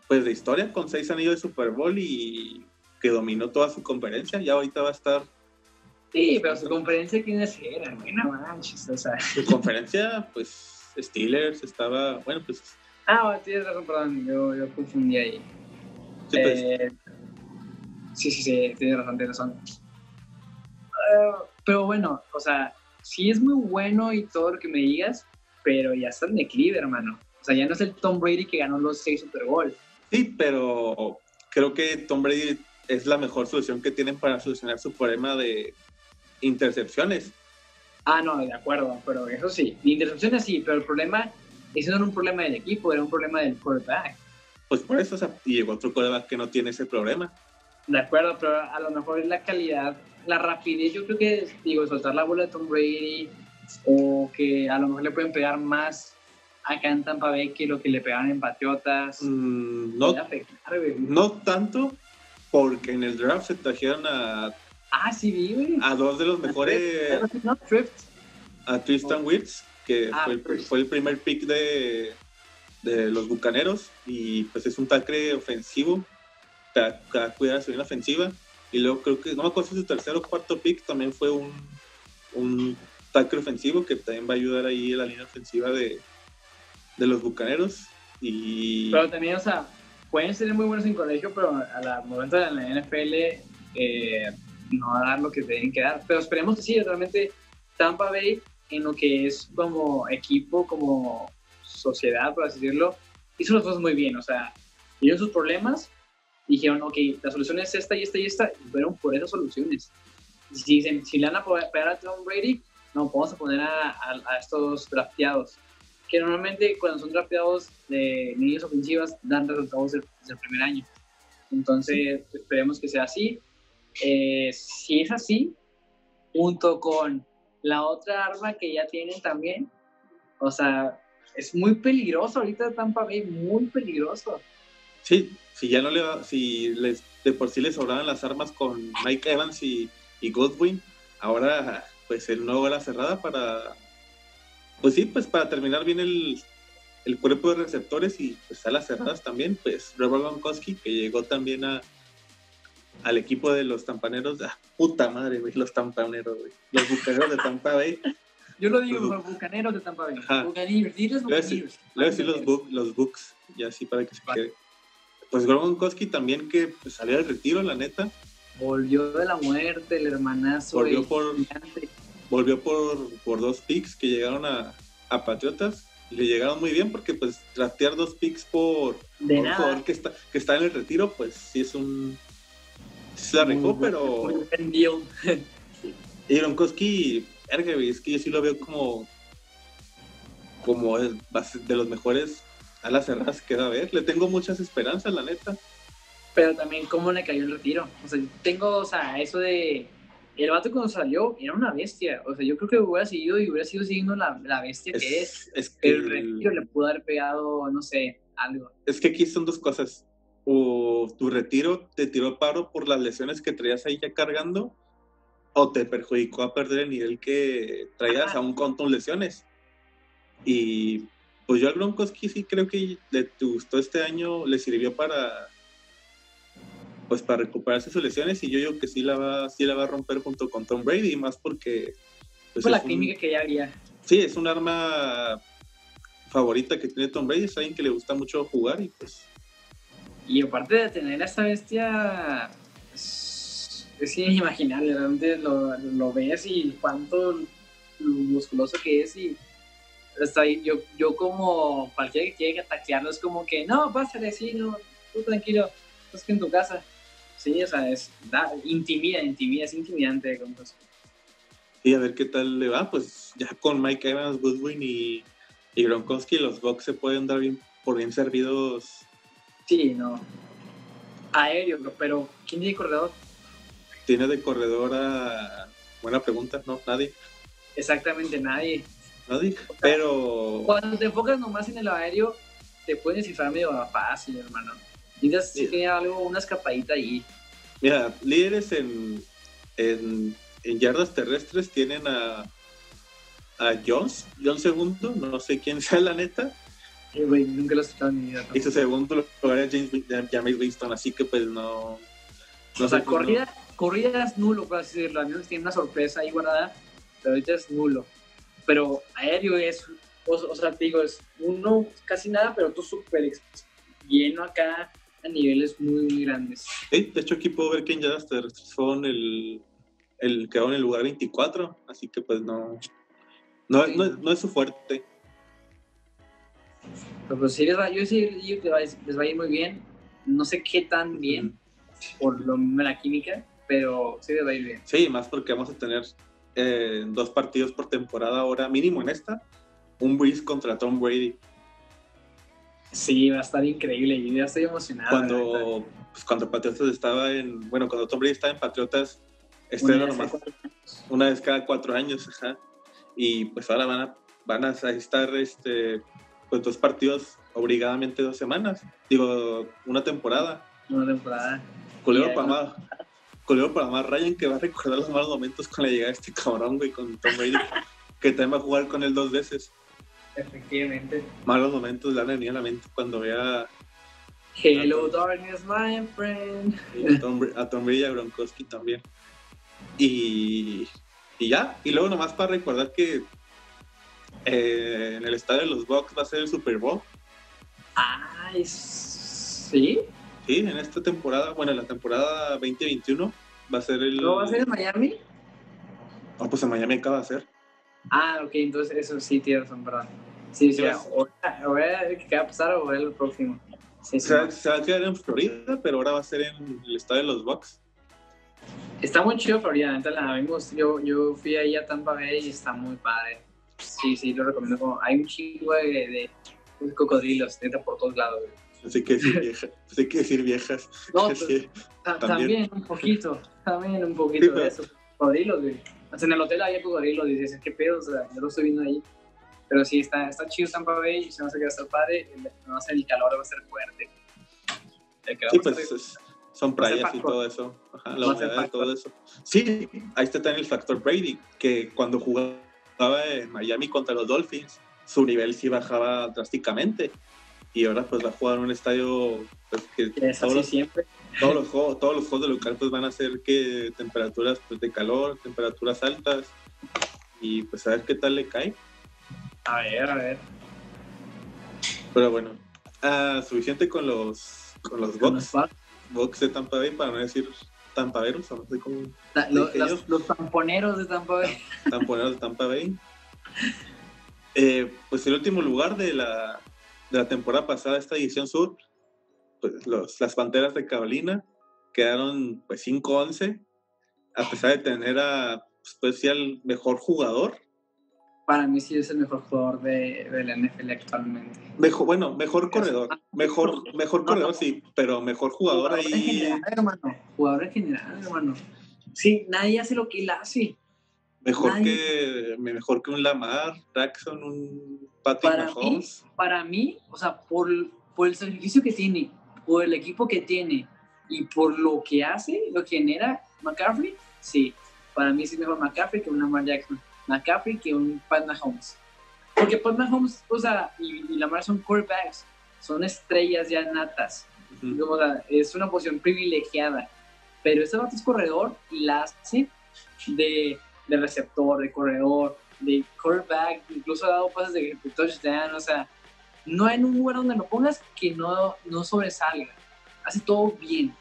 pues de historia con seis anillos de Super Bowl y que dominó toda su conferencia. Ya ahorita va a estar Sí, pero su conferencia, ¿quiénes eran? No manches, o sea. Su conferencia, pues, Steelers estaba, bueno, pues... Ah, tienes razón, perdón, yo, yo confundí ahí. Sí, pues, Eh, sí, sí, sí, tienes razón, tienes razón. Ah, pero bueno, o sea, sí es muy bueno y todo lo que me digas, pero ya está en declive, hermano. O sea, ya no es el Tom Brady que ganó los seis Super Bowl. sí, pero creo que Tom Brady es la mejor solución que tienen para solucionar su problema de intercepciones. Ah, no, de acuerdo, pero eso sí. Intercepciones sí, pero el problema, ese no era un problema del equipo, era un problema del quarterback. Pues por eso, o sea, y llegó otro coreback que no tiene ese problema. De acuerdo, pero a lo mejor es la calidad, la rapidez. Yo creo que, digo, soltar la bola de Tom Brady o que a lo mejor le pueden pegar más acá en Tampa Bay que lo que le pegaban en Patriotas. Mm, no, afectar, tanto, porque en el draft se trajeron a, Ah, sí, vi, güey. a dos de los mejores, a Tristan Wirtz, que Ah, fue, el, fue el primer pick de, de los Bucaneros, y pues es un tackle ofensivo, para, cuidar su línea ofensiva. Y luego creo que, no me acuerdo si su tercer o cuarto pick también fue un, un tackle ofensivo que también va a ayudar ahí a la línea ofensiva de, de los Bucaneros. Y Pero también, o sea, pueden ser muy buenos en colegio, pero a la momento de la NFL eh, no va a dar lo que tienen que dar. Pero esperemos que sí, realmente Tampa Bay, en lo que es como equipo, como sociedad, por así decirlo, hizo las cosas muy bien. O sea, vieron sus problemas, dijeron, ok, la solución es esta y esta y esta, y fueron por esas soluciones. Si dicen, si le van a pegar a Tom Brady, no, vamos a poner a, a- a estos drafteados que normalmente cuando son drafteados de líneas ofensivas dan resultados desde desde el primer año. Entonces, esperemos que sea así. Eh, si es así, junto con la otra arma que ya tienen también, o sea, es muy peligroso ahorita Tampa Bay, muy peligroso. Sí, si ya no le va, si les, de por sí les sobraban las armas con Mike Evans y, y Godwin, ahora pues el nuevo la cerrada para, pues sí, pues para terminar bien el, el cuerpo de receptores y pues a las cerradas también, pues Robert Gronkowski que llegó también a al equipo de los tampaneros, ah, puta madre, güey, los tampaneros, güey, los bucaneros de Tampa Bay, Yo lo digo, Los bucaneros de Tampa Bay. Buccaneers, diles Le voy a decir- Buccaneers. le voy a decir los, bu- los Bucks, y así para que se quede. Pues Gronkowski también que pues, salió del retiro, la neta, Volvió de la muerte, el hermanazo. Volvió por- gigante. volvió por, por dos picks que llegaron a, a Patriotas y le llegaron muy bien porque pues draftear dos picks por, De por un jugador que está, que está en el retiro, pues sí es un... sí Se la Muy pero... buen deal. Y Gronkowski, verga, güey, es que yo sí lo veo como... Como el- de los mejores a las cerradas que da a ver. Le tengo muchas esperanzas, la neta. Pero también cómo le cayó el retiro. O sea, tengo, o sea, eso de... El vato cuando salió era una bestia. O sea, yo creo que hubiera seguido y hubiera sido siguiendo la, la bestia que es. es que El retiro le pudo haber pegado, no sé, algo. es que aquí son dos cosas. O tu retiro te tiró paro por las lesiones que traías ahí ya cargando, o te perjudicó a perder el nivel que traías aún con tus lesiones. Y pues yo al Gronkowski sí creo que le gustó este año, le sirvió para pues para recuperarse sus lesiones y yo digo que sí la va, sí la va a romper junto con Tom Brady, más porque pues, Fue la un- química que ya había. sí, es un arma favorita que tiene Tom Brady, es alguien que le gusta mucho jugar y pues Y aparte de tener a esta bestia, es, inimaginable. Realmente lo, lo ves y cuánto lo musculoso que es. Y ahí. Yo, yo, como cualquiera que quiera taclearlo, es como que no, pásale, sí, no, tú tranquilo, estás que en tu casa. Sí, o sea, es, da, intimida, intimida, es intimidante. Y a ver qué tal le va, pues ya con Mike Evans, Goodwin y, y Gronkowski, los Bucks se pueden dar bien, por bien servidos. Sí, no. Aéreo, pero ¿quién tiene corredor? ¿Tiene de corredor a... Buena pregunta, no, nadie, Exactamente nadie. nadie, pero... Cuando te enfocas nomás en el aéreo, te puedes descifrar medio fácil, hermano. Necesitas Sí. que algo, una escapadita ahí. Mira, líderes en, en, en yardas terrestres tienen a, a Jones, Jones segundo, no sé quién sea la neta, Eh, güey, nunca lo he escuchado en mi vida. y su segundo lugar es James, James Winston, así que pues no... No o sea, no- corrida, corridas nulo, por así decirlo. A menos tiene una sorpresa ahí guardada, pero ahorita es nulo. Pero aéreo es, o, sea, te digo, es uno casi nada, pero tú súper lleno acá a niveles muy, muy grandes. De hecho aquí puedo ver que en Jadaster son el, el quedó en el lugar 24, así que pues no, no, no, es su fuerte. Pero pues sí, les va, yo sí les va, les va a ir muy bien. No sé qué tan bien, por lo mismo la química, pero sí a ir bien. Sí, más porque vamos a tener eh, dos partidos por temporada ahora, mínimo en esta, un Breeze contra Tom Brady. Sí, va a estar increíble, yo ya estoy emocionado. Cuando, pues, cuando Patriotas estaba en, bueno, cuando Tom Brady estaba en Patriotas, este una, vez una vez cada cuatro años, ajá. Y pues ahora van a, van a estar este, pues dos partidos obligadamente dos semanas. Digo, una temporada. Una temporada. Culero para Culero para más Ryan que va a recordar los malos momentos con la llegada de este cabrón, güey, con Tom Brady. que también va a jugar con él dos veces. Efectivamente. Malos momentos le han venido a la mente cuando vea. Hello, darkness, my friend. a, Tom, a Tom Brady y a Gronkowski también. Y, y ya. Y luego, nomás para recordar que eh, en el estadio de los Bucks va a ser el Super Bowl. Ah, sí. Sí, en esta temporada, bueno, en la temporada 2021 va a ser el. ¿No va a ser en Miami? Ah, pues en Miami acaba de ser. Ah, ok, entonces eso sí tiene razón, perdón. Sí, sí, o, ahora que va a pasar o el próximo. Sí, se, va, se, va, a quedar en Florida, pero ahora va a ser en el estadio de los Bucks. Está muy chido Florida, la vimos, yo, yo fui ahí a Tampa Bay y está muy padre. Sí, sí, lo recomiendo. hay un chingo de, de cocodrilos, neta, por todos lados. Así que decir viejas. Así que decir viejas. No, pues, también. un poquito, también un poquito de eso. Cocodrilos, güey. en el hotel había cocodrilos dices, ¿qué pedo? O sea, yo lo estoy viendo ahí. Pero sí, está, está chido Tampa Bay y se va a estar padre. No sé, el calor va a ser fuerte. Sí, pues son playas y todo eso. Ajá, la humedad y todo eso. Sí, ahí está también el factor Brady, que cuando jugaba en Miami contra los Dolphins, su nivel sí bajaba drásticamente. Y ahora pues va a jugar en un estadio pues, que todos, los, siempre. todos los juegos, todos los juegos de local pues van a ser que temperaturas pues, de calor, temperaturas altas y pues a ver qué tal le cae. A ver, a ver. Pero bueno, ah, suficiente con los con los box box de Tampa Bay, para no decir tampaveros, o no sé cómo. los, tamponeros de Tampa Bay. Tamponeros de Tampa Bay. Eh, pues el último lugar de la, de la temporada pasada, esta edición sur, pues los, las Panteras de Carolina quedaron pues 5-11, a pesar de tener a pues, el mejor jugador para mí sí es el mejor jugador de, de la NFL actualmente. Mejor, bueno, mejor corredor. Mejor, mejor corredor, sí, pero mejor jugador, ahí. En general, hermano. Jugador en general, hermano. Sí, nadie hace lo que él hace. Mejor que mejor que un Lamar, Jackson, un Patrick para Mahomes. Mí, para mí, o sea, por, por el sacrificio que tiene, por el equipo que tiene y por lo que hace, lo que genera McCaffrey, sí. Para mí sí es mejor McCaffrey que un Lamar Jackson. McCaffrey que un Pat Mahomes. Porque Pat Mahomes, o sea, y, y Lamar son quarterbacks, son estrellas ya natas. es una posición privilegiada. Pero este vato es corredor y la hace de, de receptor, de corredor, de quarterback, incluso ha dado pases de touchdown, o sea, no hay un lugar donde lo pongas que no, no sobresalga. Hace todo bien.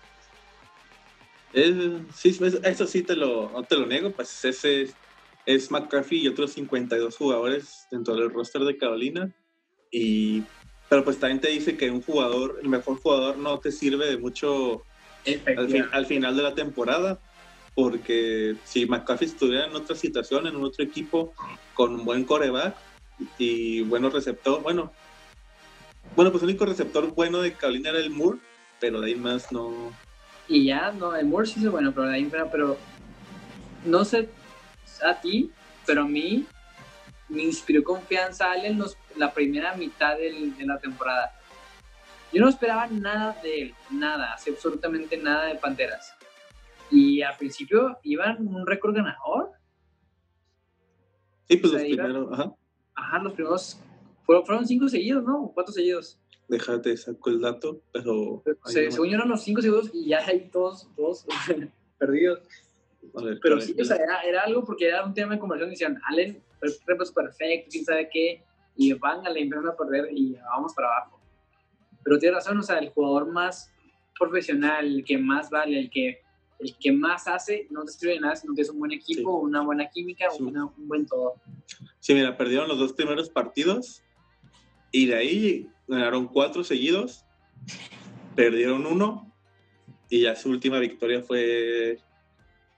sí, eso sí te lo, no te lo niego, pues ese es McCarthy y otros 52 jugadores dentro del roster de Carolina. Y, pero pues también te dice que un jugador, el mejor jugador no te sirve de mucho al, final de la temporada, porque si McCarthy estuviera en otra situación, en un otro equipo, con un buen coreback y buenos receptores, bueno, bueno, pues el único receptor bueno de Carolina era el Moore, pero de ahí más no. Y ya, no, el Moore sí es bueno, pero de ahí, pero no sé a ti, pero a mí me inspiró confianza en la primera mitad de la temporada. Yo no esperaba nada de él, nada, absolutamente nada de Panteras. Y al principio iban un récord ganador. Sí, pues los primeros, ajá. Ajá, los primeros, fueron, cinco seguidos, ¿no? ¿Cuántos seguidos? Déjate, saco el dato, pero... Se, según yo eran los cinco seguidos y ya hay todos, todos perdidos. Pero sí, o sea, era, era, algo porque era un tema de conversión. Decían, Allen, es perfecto, quién sabe qué. Y van a la empiezan a perder y vamos para abajo. Pero tiene razón, o sea, el jugador más profesional, el que más vale, el que, el que más hace, no te sirve de nada si no tienes un buen equipo, una buena química, un buen todo. Sí, mira, perdieron los dos primeros partidos y de ahí ganaron cuatro seguidos, perdieron uno y ya su última victoria fue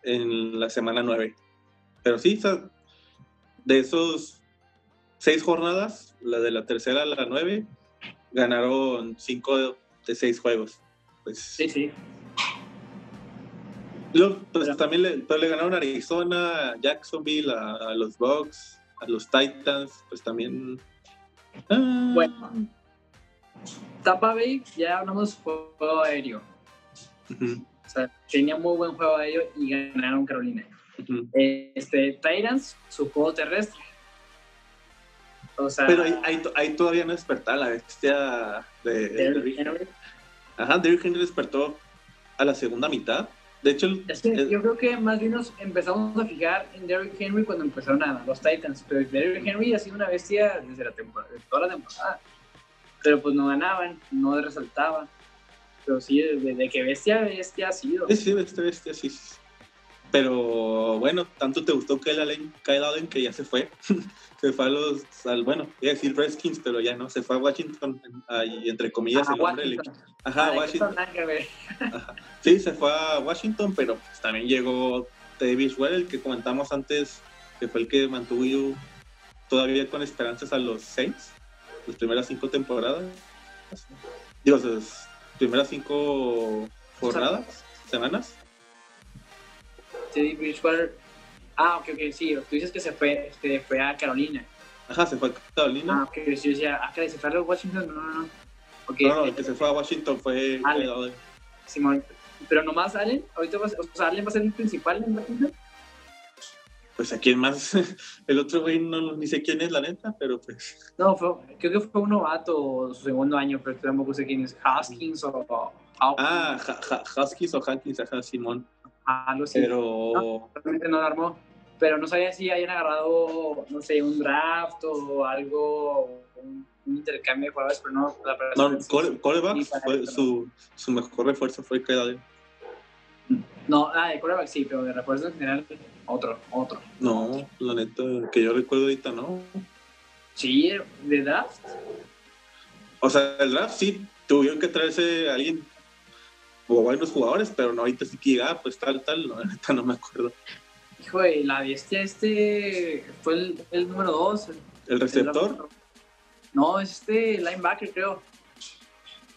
en la semana nueve. Pero sí, de esos seis jornadas, la de la tercera a la nueve, ganaron cinco de seis juegos. Pues, sí, sí. Pues, también le, le, ganaron a Arizona, Jacksonville, a, los Bucks, a los Titans, pues también. Ah. Bueno, Tampa Bay, ya hablamos juego aéreo. O sea, tenía muy buen juego aéreo y ganaron Carolina. este, Titans, su juego terrestre. Pero ahí, todavía no despertaba la bestia de, Derrick Henry. Ajá, Derrick Henry despertó a la segunda mitad. De hecho, yo creo que más bien nos empezamos a fijar en Derrick Henry cuando empezaron a los Titans. Pero Derrick Henry ha sido una bestia desde la temporada, toda la temporada. Pero pues no ganaban, no resaltaba. Pero sí, de, que bestia, bestia ha sido. Sí, sí, bestia, bestia, sí. Pero bueno, tanto te gustó que Allen, Kyle Allen que ya se fue. se fue a los, al, bueno, iba a decir Redskins, pero ya no, se fue a Washington, ahí, entre comillas, el hombre. Ajá, Washington. Sí, se fue a Washington, pero pues, también llegó Davis Well, el que comentamos antes, que fue el que mantuvo todavía con esperanzas a los seis, las primeras cinco temporadas. Digo, las primeras cinco jornadas, semanas. Teddy Bridgewater Ah, ok, ok, sí. Tú dices que se fue, este, fue a Carolina. Ajá, se fue a Carolina. Ah, ok, yo decía, ah, que se fue a Washington. No, no, no. Okay, no, no, el que se fue a Washington fue Allen. Simón. Pero nomás Allen, ahorita va, o sea, Allen va a ser el principal en Washington. Pues a quién más, el otro güey no ni sé quién es la neta, pero pues. No, fue, creo que fue un novato su segundo año, pero tampoco sé quién es, Haskins o. ah, Haskins o Haskins, ajá, Simón. Ah, no sé. Pero. No, realmente no lo armó pero no sabía si hayan agarrado, no sé, un draft o algo, un, intercambio de jugadores, pero no. La no, coreback, fue su, su, mejor refuerzo fue Kedade. No, ah, de coreback sí, pero de refuerzo en general, otro, otro. No, la neta, que yo recuerdo ahorita, no. Sí, de draft. O sea, el draft sí, tuvieron que traerse a alguien o buenos jugadores, pero no ahorita sí que llegaba, pues tal, tal, no, neta no me acuerdo. La bestia este fue el, el número 2. ¿El receptor? no, este linebacker, creo.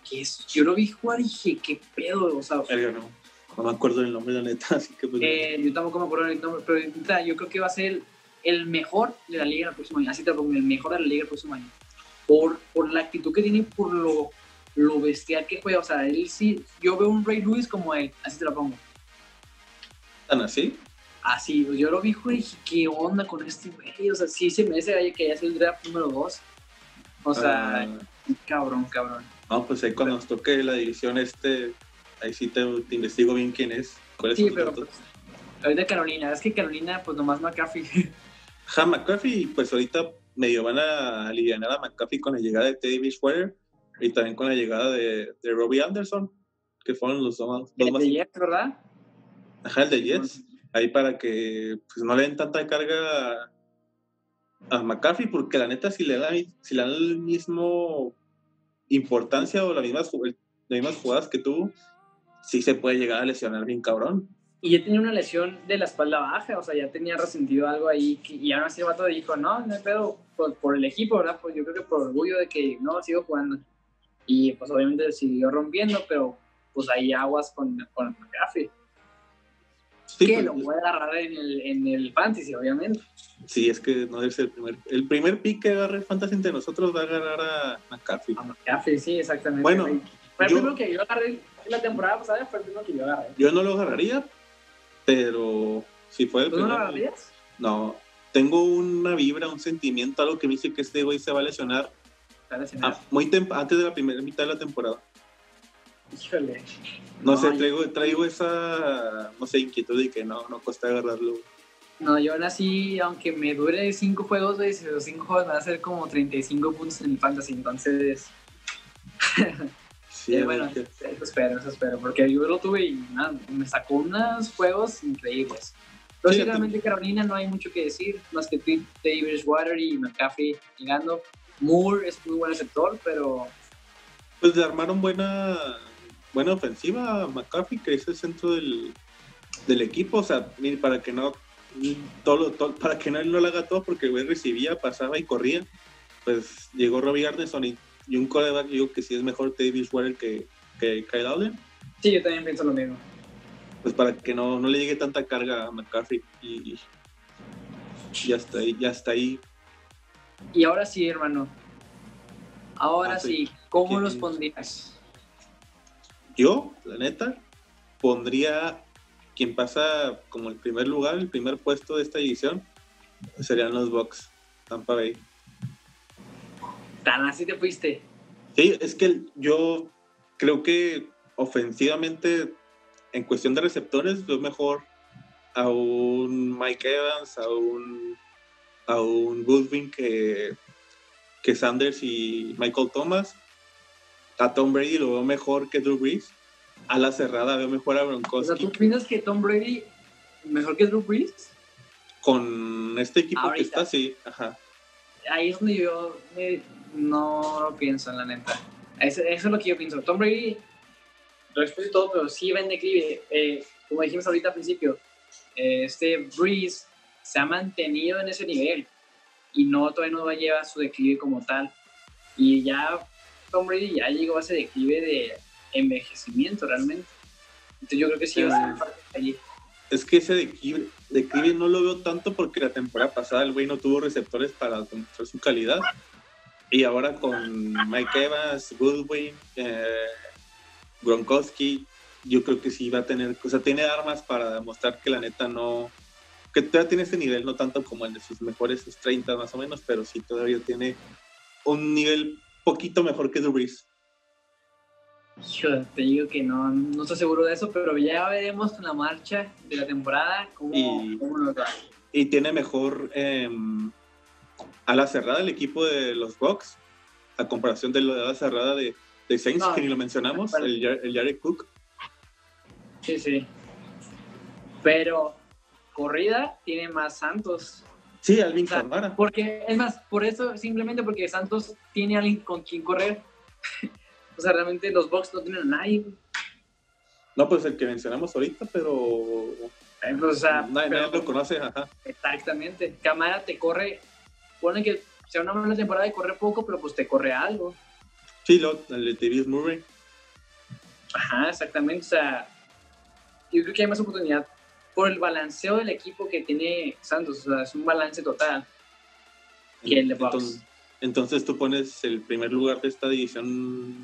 Que es, yo lo vi jugar y dije, qué pedo, o sea. no, no me acuerdo el nombre, la neta, así que pues, eh, Yo tampoco me acuerdo el nombre, pero yo creo que va a ser el mejor de la liga el próximo año. Así te pongo, el mejor de la liga el próximo año. Por, por la actitud que tiene, por lo, lo bestial que juega. O sea, él sí, yo veo un Ray Lewis como él, así te lo pongo. ¿Tan así? Así, yo lo vi, y dije, ¿qué onda con este güey? O sea, sí se me hace que haya sido el draft número 2. O sea, ah. cabrón, cabrón. No, pues ahí cuando nos toque la división este, ahí sí te, investigo bien quién es. ¿Cuál es sí, pero pues, ahorita Carolina, es que Carolina, pues nomás McAfee. Ja, McAfee, pues ahorita medio van a aliviar a McAfee con la llegada de Teddy Bridgewater y también con la llegada de, de Robbie Anderson, que fueron los dos, dos más. El de Jets, ¿verdad? Ajá, el de Jets ahí para que pues, no le den tanta carga a, McCaffrey, porque la neta, si le dan, si le el mismo importancia o las mismas, las mismas jugadas que tú, sí se puede llegar a lesionar bien cabrón. Y ya tenía una lesión de la espalda baja, o sea, ya tenía resentido algo ahí, y ahora sí el vato dijo, no, no hay pedo, por, el equipo, ¿verdad? Pues yo creo que por orgullo de que no, sigo jugando. Y pues obviamente siguió rompiendo, pero pues ahí aguas con, con McCaffrey que pues, lo puede agarrar en el, en el fantasy, obviamente. Sí, es que no debe ser el primer. El primer pick que agarre el fantasy entre nosotros va a agarrar a McCaffrey. A McCaffrey, sí, exactamente. Bueno, fue el primero que yo agarré la temporada pasada, fue el primero que yo agarré. Yo no lo agarraría, pero si fue el ¿Tú no lo agarrarías? No, tengo una vibra, un sentimiento, algo que me dice que este güey se va a lesionar. Va a lesionar. muy antes de la primera mitad de la temporada. Híjole. No, sé, traigo, traigo esa, no sé, inquietud de que no, no cuesta agarrarlo. No, yo nací, aunque me dure cinco juegos, güey, los cinco juegos van a ser como 35 puntos en el fantasy, entonces... sí, bueno, eso espero, eso espero, porque yo lo tuve y nada, me sacó unos juegos increíbles. Pero realmente Carolina no hay mucho que decir, más que Davis Water y McCaffrey llegando. Moore es muy buen receptor, pero... Pues le armaron buena, buena ofensiva McCaffrey, que es el centro del, del equipo, o sea, para que no todo, para que no, no lo haga todo porque el güey recibía, pasaba y corría, pues llegó Robbie Anderson y, un coreback, digo que sí es mejor David Water que, que Kyle Allen. Sí, yo también pienso lo mismo. Pues para que no, no le llegue tanta carga a McCaffrey y, ya está ahí, ya está ahí. Y ahora sí, hermano. Ahora ah, sí, ¿cómo los pondrías? Yo, la neta, pondría quien pasa como el primer lugar, el primer puesto de esta edición, serían los Bucks, Tampa Bay. ¿Tan así te fuiste? Sí, es que yo creo que ofensivamente, en cuestión de receptores, veo mejor a un Mike Evans, a un, a un Goodwin que, que Sanders y Michael Thomas. A Tom Brady lo veo mejor que Drew Brees a la cerrada veo mejor a Gronkowski. O sea, ¿tú opinas que Tom Brady mejor que Drew Brees? Con este equipo que está, sí, ajá. Ahí es donde yo no lo pienso, en la neta. Eso, es lo que yo pienso. Tom Brady, respeto todo, pero sí va en declive. Eh, como dijimos ahorita al principio, eh, este Breeze se ha mantenido en ese nivel y no todavía no va a llevar su declive como tal. Y ya Tom Brady ya llegó a ese declive de envejecimiento realmente. Entonces yo creo que sí va a ser allí. Es que ese declive, declive no lo veo tanto porque la temporada pasada el güey no tuvo receptores para demostrar su calidad. Y ahora con Mike Evans, Goodwin, eh, Gronkowski, yo creo que sí va a tener, o sea, tiene armas para demostrar que la neta no, que todavía tiene ese nivel, no tanto como el de sus mejores 30 más o menos, pero sí todavía tiene un nivel poquito mejor que Drew Brees. Yo te digo que no, no estoy seguro de eso, pero ya veremos en la marcha de la temporada cómo, y, nos va. Y tiene mejor eh, a la cerrada el equipo de los Bucks, a comparación de la cerrada de, de Saints, que ni lo mencionamos, el, el Jared Cook. Sí, sí. Pero corrida tiene más Santos. Sí, Alvin o Porque, es más, por eso, simplemente porque Santos tiene alguien con quien correr. O sea, realmente los Bucks no tienen a nadie. No, pues el que mencionamos ahorita, pero. Eh, pues, o sea, nadie, lo conoce, ajá. Exactamente. Camara te corre. Pone que sea una buena temporada y corre poco, pero pues te corre algo. Sí, lo, el de Murray. Ajá, exactamente. O sea, yo creo que hay más oportunidad por el balanceo del equipo que tiene Santos. O sea, es un balance total. Que el de Bucks. entonces tú pones el primer lugar de esta división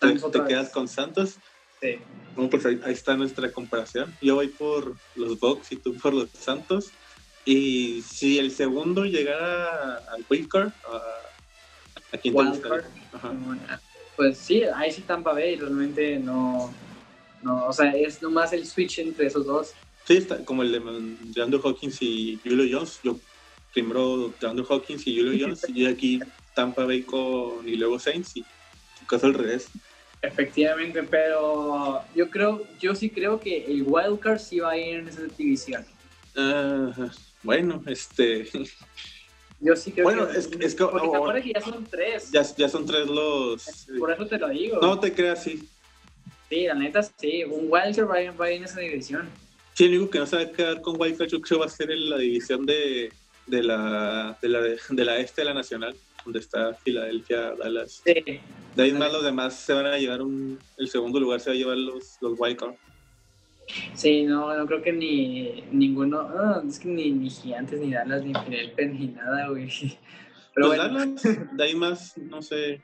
te, quedas con Santos. Sí. Bueno, pues ahí, está nuestra comparación. Yo voy por los Bucks y tú por los Santos. Y si el segundo llegara al wildcard, ¿a, quién te Pues sí, ahí sí Tampa Bay realmente no, no, o sea, es nomás el switch entre esos dos. Sí, está como el de, Andrew Hawkins y Julio Jones. Yo primero de Andrew Hawkins y Julio Jones y aquí Tampa Bay con y luego Saints y caso al revés. Efectivamente, pero yo creo, yo sí creo que el wildcard sí va a ir en esa división. bueno, este. Yo sí creo bueno, que. es, es que. Porque oh, que ya son tres. Ya, ya, son tres los. Por eso te lo digo. No te creas, sí. Sí, la neta, sí. Un wildcard va va a ir en esa división. Sí, el único que no se va a quedar con creo que va a ser en la división de, de la, de la, de la este de la nacional donde está Filadelfia, Dallas. Sí. De ahí más los demás se van a llevar un, el segundo lugar se va a llevar los, los wildcard. Sí, no, no creo que ni ninguno, no, es que ni, ni Gigantes, ni Dallas, ni Filadelfia, ni nada, güey. Pero bueno. Dallas, de ahí más, no sé.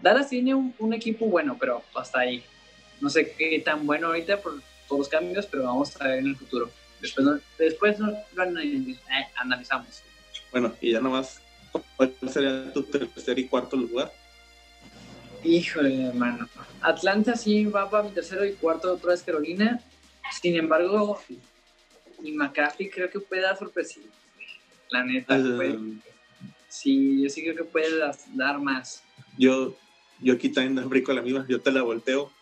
Dallas tiene un, un, equipo bueno, pero hasta ahí. No sé qué tan bueno ahorita por todos los cambios, pero vamos a ver en el futuro. Después, después lo analizamos. Bueno, y ya nomás ¿Cuál sería tu tercer y cuarto lugar? Híjole, hermano. Atlanta sí va para mi tercero y cuarto otra vez Carolina. Sin embargo, mi McCaffrey creo que puede dar sorpresiva. La neta. Uh, sí, yo sí creo que puede dar más. Yo, yo aquí también brico la misma, yo te la volteo.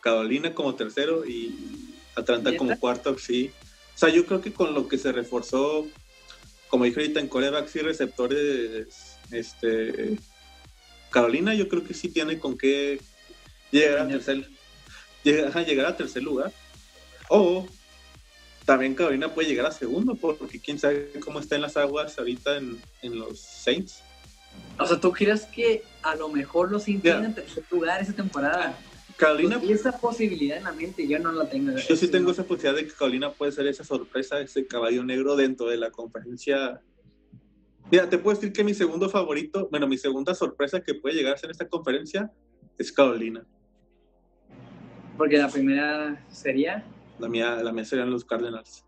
Carolina como tercero y Atlanta como cuarto, sí. O sea, yo creo que con lo que se reforzó, como dije ahorita en corebacks y receptores, este, Carolina yo creo que sí tiene con qué llegar a tercer, llegar, llegar a tercer lugar. O también Carolina puede llegar a segundo, porque quién sabe cómo está en las aguas ahorita en, en los Saints. O sea, ¿tú crees que a lo mejor los inclinan en tercer lugar esa temporada? Carolina. y esa posibilidad en la mente yo no la tengo. Yo sí tengo esa posibilidad de que Carolina puede ser esa sorpresa, ese caballo negro dentro de la conferencia. Mira, te puedo decir que mi segundo favorito, bueno, mi segunda sorpresa que puede llegar a ser esta conferencia es Carolina. Porque la primera sería. La mía, la mía serían los Cardinals.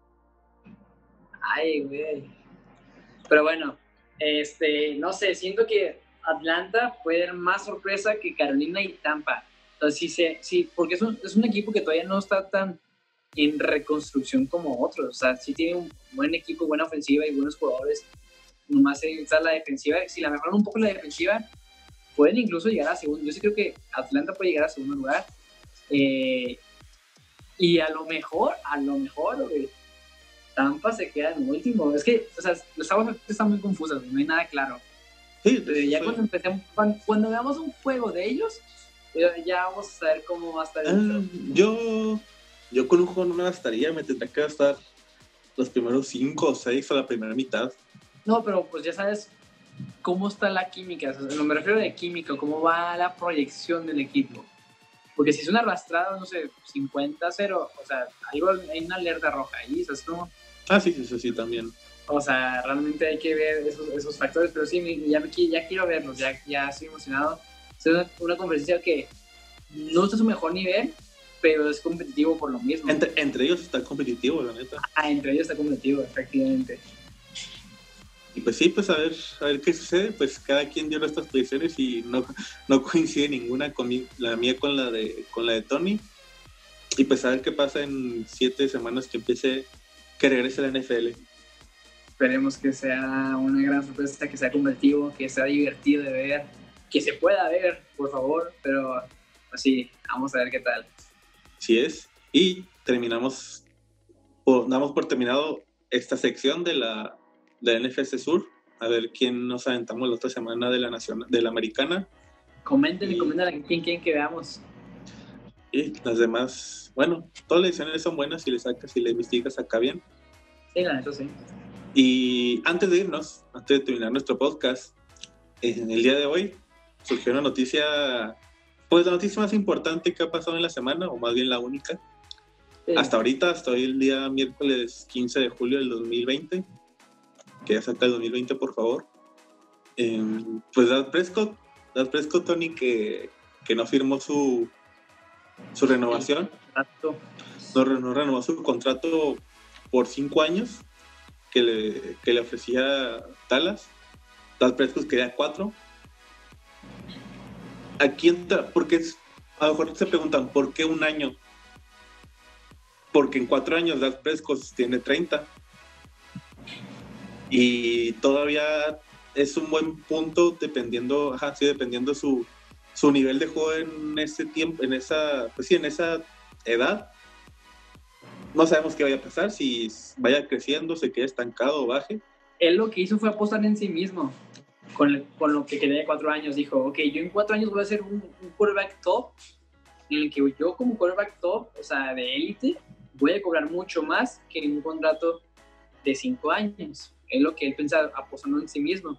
Ay, güey. Pero bueno, este, no sé, siento que Atlanta puede ser más sorpresa que Carolina y Tampa. Entonces, sí, sí, porque es un, es un equipo que todavía no está tan en reconstrucción como otros. O sea, sí tiene un buen equipo, buena ofensiva y buenos jugadores. Nomás está la defensiva. Si la mejoran un poco la defensiva, pueden incluso llegar a segundo. Yo sí creo que Atlanta puede llegar a segundo lugar. Eh, y a lo mejor, a lo mejor, Tampa se queda en último. Es que, o sea, los aguas están muy confusas, no hay nada claro. Sí, Pero ya cuando empecemos, cuando, veamos un juego de ellos, ya vamos a saber cómo va a estar. Ah, yo, yo con un juego no me gastaría, me tendría que gastar los primeros cinco o seis a la primera mitad. No, pero pues ya sabes cómo está la química, no me refiero de química, cómo va la proyección del equipo. Porque si es una arrastrada, no sé, 50-0, o sea, hay, hay una alerta roja ahí, ¿sabes cómo? Ah, sí, sí, sí, también. O sea, realmente hay que ver esos, esos factores, pero sí, ya, ya quiero verlos, ya, ya estoy emocionado. Es una, una conferencia que no está a su mejor nivel, pero es competitivo por lo mismo. Entre, entre ellos está competitivo, la neta. Ah, entre ellos está competitivo, efectivamente. Y pues sí, pues a ver, a ver qué sucede. Pues cada quien dio nuestras predicciones y no, no coincide ninguna con la mía con la de con la de Tony. Y pues a ver qué pasa en siete semanas que empiece, que regrese la NFL. Esperemos que sea una gran sorpresa, que sea competitivo, que sea divertido de ver, que se pueda ver, por favor, pero así, pues vamos a ver qué tal. Así es. Y terminamos, damos por terminado esta sección de la de NFC Sur. A ver quién nos aventamos la otra semana de la nacional, de la americana. Comenten y, comenten a quién quieren que veamos. Y las demás, bueno, todas las ediciones son buenas si le sacas, si le investigas acá bien. Sí, la neta sí. Y antes de irnos, antes de terminar nuestro podcast, en el día de hoy surgió una noticia, pues la noticia más importante que ha pasado en la semana, o más bien la única. Hasta ahorita, hasta hoy el día miércoles 15 de julio del 2020, que ya saca el 2020, por favor. Em, pues Dad Prescott, Dad Prescott, Tony, que, que no firmó su, su renovación. No, no, renovó su contrato por cinco años que le, que le ofrecía Dallas. Dad Prescott quería cuatro. Aquí entra, porque a lo mejor se preguntan, ¿por qué un año? Porque en cuatro años Dad Prescott tiene 30 y todavía es un buen punto dependiendo, ajá, sí, dependiendo su, su nivel de juego en ese tiempo, en esa, pues sí, en esa edad. No sabemos qué vaya a pasar, si vaya creciendo, se quede estancado o baje. Él lo que hizo fue apostar en sí mismo, con, con lo que quería de cuatro años. Dijo, ok, yo en cuatro años voy a ser un, un quarterback top, en el que yo como quarterback top, o sea, de élite, voy a cobrar mucho más que en un contrato de cinco años es lo que él pensaba, apostando en sí mismo.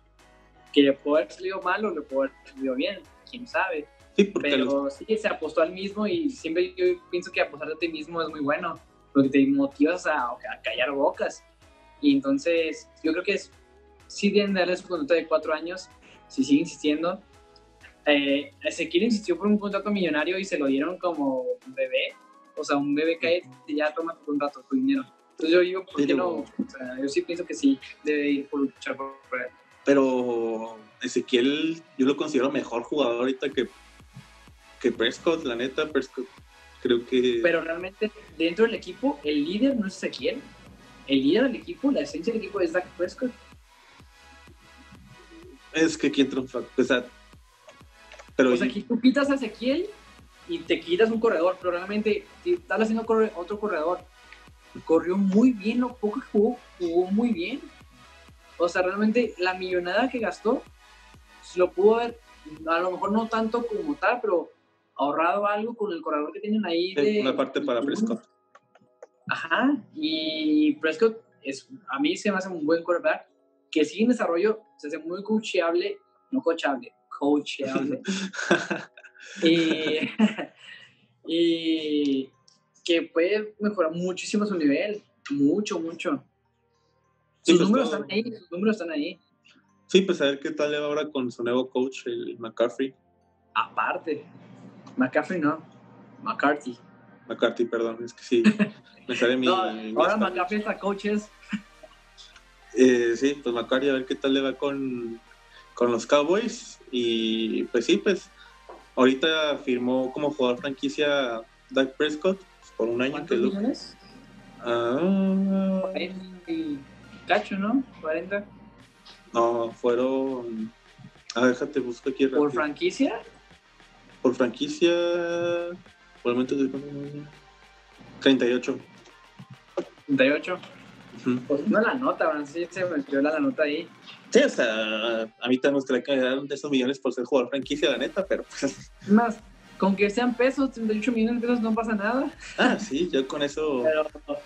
Que le puede haber salido mal o le puede haber salido bien, quién sabe. Sí, Pero sí, se apostó al mismo y siempre yo pienso que apostar a ti mismo es muy bueno, porque te motivas a, a callar bocas. Y entonces, yo creo que es, sí deben darle su contrato de cuatro años, si sigue insistiendo. Eh, Ezequiel insistió por un contrato millonario y se lo dieron como un bebé. O sea, un bebé que ya toma tu contrato, tu dinero. Entonces yo digo, ¿por qué no? O sea, yo sí pienso que sí, debe ir por luchar por él. Pero Ezequiel, yo lo considero mejor jugador ahorita que que Prescott, la neta, Prescott, creo que... Pero realmente dentro del equipo, el líder no es Ezequiel. El líder del equipo, la esencia del equipo es Dak Prescott. Es que aquí entra un factor, o sea, pero O sea, aquí tú quitas a Ezequiel y te quitas un corredor, pero realmente si estás haciendo corre- otro corredor, corrió muy bien, lo poco que jugó, jugó muy bien. O sea, realmente la millonada que gastó, se lo pudo haber, a lo mejor no tanto como tal, pero ahorrado algo con el corredor que tienen ahí. De, una parte para Prescott. Ajá, y Prescott es, a mí se me hace un buen quarterback que sigue en desarrollo, se hace muy coachable, no coachable, coachable. y, y que puede mejorar muchísimo su nivel, mucho, mucho. Sí, Sus pues, números todo- están ahí, sus números están ahí. Sí, pues a ver qué tal le va ahora con su nuevo coach, el McCaffrey. Aparte, McCaffrey no, McCarthy. McCarthy, perdón, es que sí, me sale mi... No, ahora. McCaffrey está coaches. Eh, sí, pues McCarthy, a ver qué tal le va con, con los Cowboys. Y pues sí, pues ahorita firmó como jugador franquicia Dak Prescott pues, por un año. Que ¿Cuántos es lo- millones? Ah, 40 y cacho, ¿no? 40. no, fueron... Ah, déjate, busco aquí ¿Por rápido. franquicia? Por franquicia, momento de 38. 38. Ujú. Pues no la nota, sí se me dio la nota ahí. Sí, o sea, a mí también me gustaría que me dieran de esos millones por ser jugador franquicia, la neta, pero pues, Es más, con que sean pesos, 38 millones de pesos no pasa nada. ah, sí, yo con eso, Pero,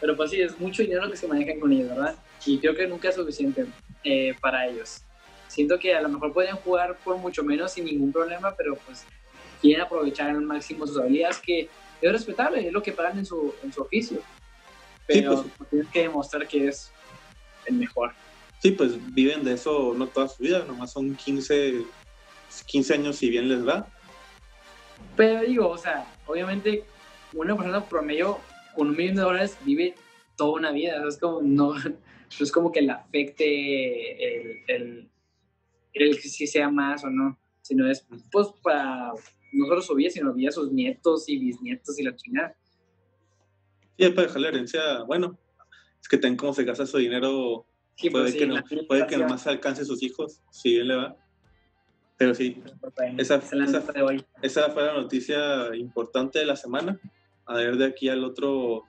pero pues sí, es mucho dinero que se manejan con ellos, ¿verdad? Y creo que nunca es suficiente eh, para ellos. Siento que a lo mejor podrían jugar por mucho menos sin ningún problema, pero pues quieren aprovechar al máximo sus habilidades, que es respetable, es lo que pagan en su, en su oficio. Sí, Pero pues. pues, tienes que demostrar que es el mejor. sí, pues viven de eso no toda su vida, nomás son 15, 15 años si bien les va. Pero digo, o sea, obviamente una persona promedio con un millón de dólares vive toda una vida. o sea, es como, no, es como que le afecte el, el, si sea más o no, sino es pues para no solo su vida, sino vida de sus nietos y bisnietos y la chingada. Es para dejar la herencia, bueno, es que ten cómo se gasta su dinero, Sí, puede, pues, sí, que no, puede que nomás alcance a sus hijos, si bien le va. Pero sí, pues, esa- esa esa- fue la noticia importante de la semana. A ver de aquí al otro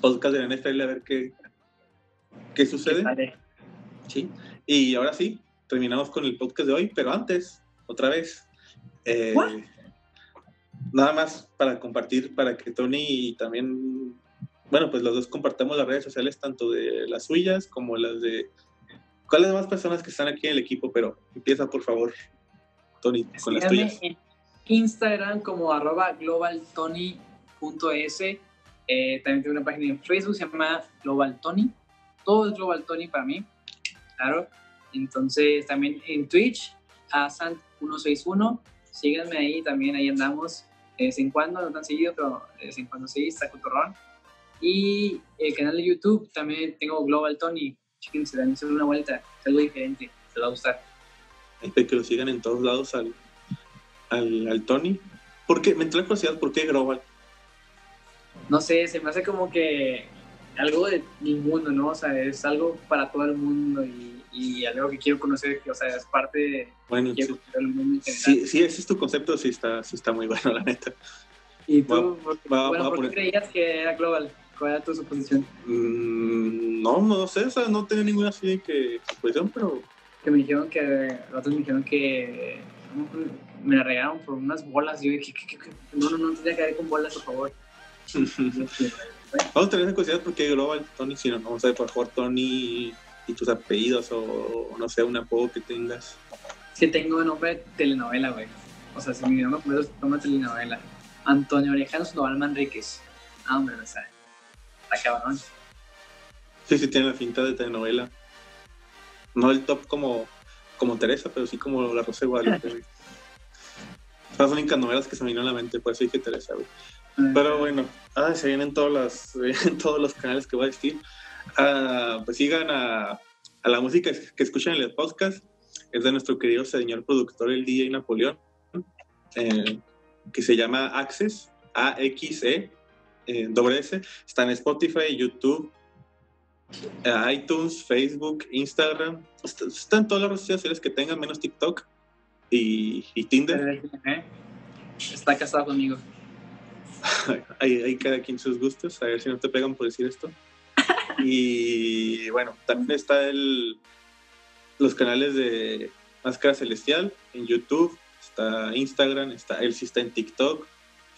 podcast de la NFL a ver qué, qué sucede. Sí. Y ahora sí, terminamos con el podcast de hoy, pero antes, otra vez, eh, What? Nada más para compartir, para que Tony también, bueno, pues los dos compartamos las redes sociales, tanto de las suyas como las de... ¿Cuáles demás personas que están aquí en el equipo? Pero empieza, por favor, Tony, con las tuyas. en Instagram como arroba globaltony.es. Eh, también tengo una página en Facebook, se llama Global Tony. Todo es Global Tony para mí, claro. Entonces también en Twitch, a Sant161. Síganme ahí, también ahí andamos. De vez en cuando, no tan seguido, pero de vez en cuando sí, está cotorrón. Y el canal de YouTube también tengo Global Tony. También se una vuelta, es algo diferente, se va a gustar. Este, que lo sigan en todos lados al, al, al Tony. ¿Por qué? Me entró la curiosidad, ¿por qué Global? no sé, se me hace como que algo de mi mundo, ¿no? O sea, es algo para todo el mundo y, y algo que quiero conocer, que, o sea, es parte de Bueno, sí, quiero general. sí, sí, ese es tu concepto, sí está, sí está muy bueno, la neta. Y tú, Va- por- va- bueno, va ¿por qué creías que era global? ¿Cuál era tu suposición? Mm, no, no sé, o sea, no tenía ninguna así que suposición, pero Que me dijeron que, otros me dijeron que ¿cómo fue? me la regalaron por unas bolas. Y yo dije, ¿qué, qué, qué? no, no, no, tenía que ver con bolas, por favor. vamos a tener esa curiosidad porque Global Tony, si no, no sé, por favor, Tony y tus apellidos o, no sé, un apodo que tengas. Sí tengo nombre de telenovela, güey. O sea, si mi nombre completo es nombre de telenovela. Antonio Orejano Sandoval Manríquez. Ah, hombre, o sea, está cabrón. Sí, sí, tiene la finta de telenovela. No el top como, como Teresa, pero sí como La Rosa de Guadalupe. güey. Son las únicas novelas que se me vinieron a la mente, por eso dije Teresa, güey. Pero bueno, ah, se vienen todas las, en todos los canales que voy a decir. Ah, pues sigan a, a la música que escuchan en el podcast. Es de nuestro querido señor productor, el DJ Napoleón. eh, que se llama Access, A-X-E, eh, S. Está en Spotify, YouTube, eh, iTunes, Facebook, Instagram. Está, en todas las redes sociales que tengan, menos TikTok y, Tinder. Está casado conmigo. hay, hay cada quien sus gustos. A ver si no te pegan por decir esto. Y bueno, también está el, los canales de Máscara Celestial en YouTube, está Instagram, está él sí está en TikTok,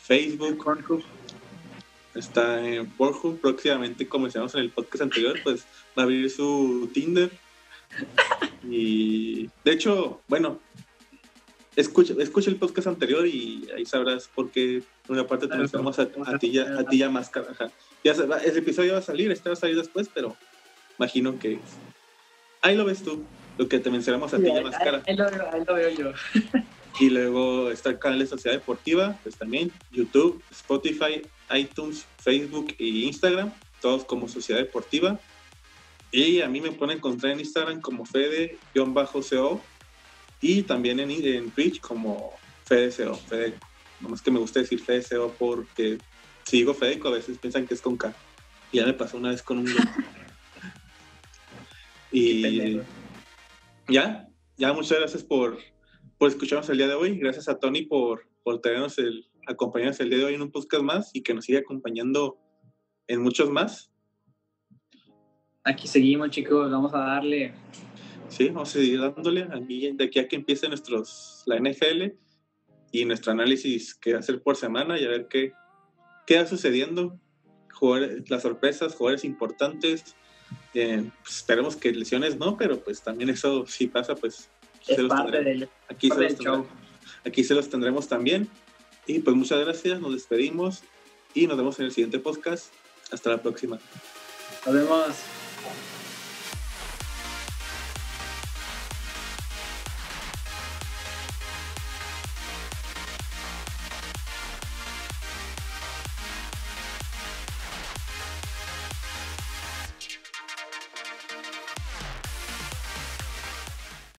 Facebook, está en Pornhub. Próximamente, como decíamos en el podcast anterior, pues va a abrir su Tinder. Y de hecho, bueno, escucha, escucha el podcast anterior y ahí sabrás por qué una parte te mencionamos a, a, ti ya, a ti ya máscara. Ya, ese episodio va a salir, este va a salir después, pero imagino que ahí lo ves tú, lo que te mencionamos a ti ya máscara. Ahí, lo, ahí lo veo yo. Y luego está el canal de Sociedad Deportiva, pues también YouTube, Spotify, iTunes, Facebook e Instagram, todos como Sociedad Deportiva. Y a mí me pueden encontrar en Instagram como Fede-CO y también en, en Twitch como FedeCO. Fede, nomás que me gusta decir FedeCO porque si digo Fedeco a veces piensan que es con K. Y ya me pasó una vez con un... y ya, ya muchas gracias por, por escucharnos el día de hoy. Gracias a Tony por, por tenernos el, acompañarnos el día de hoy en un podcast más y que nos siga acompañando en muchos más. Aquí seguimos, chicos, vamos a darle. Sí, vamos a seguir dándole aquí, de aquí a que empiece nuestros, la NFL y nuestro análisis que va a hacer por semana y a ver qué, qué va sucediendo. Jugar, las sorpresas, jugadores importantes. Eh, pues esperemos que lesiones no, pero pues también eso si pasa, pues es aquí, se los show. aquí se los tendremos también. Y pues muchas gracias, nos despedimos y nos vemos en el siguiente podcast. Hasta la próxima. Nos vemos.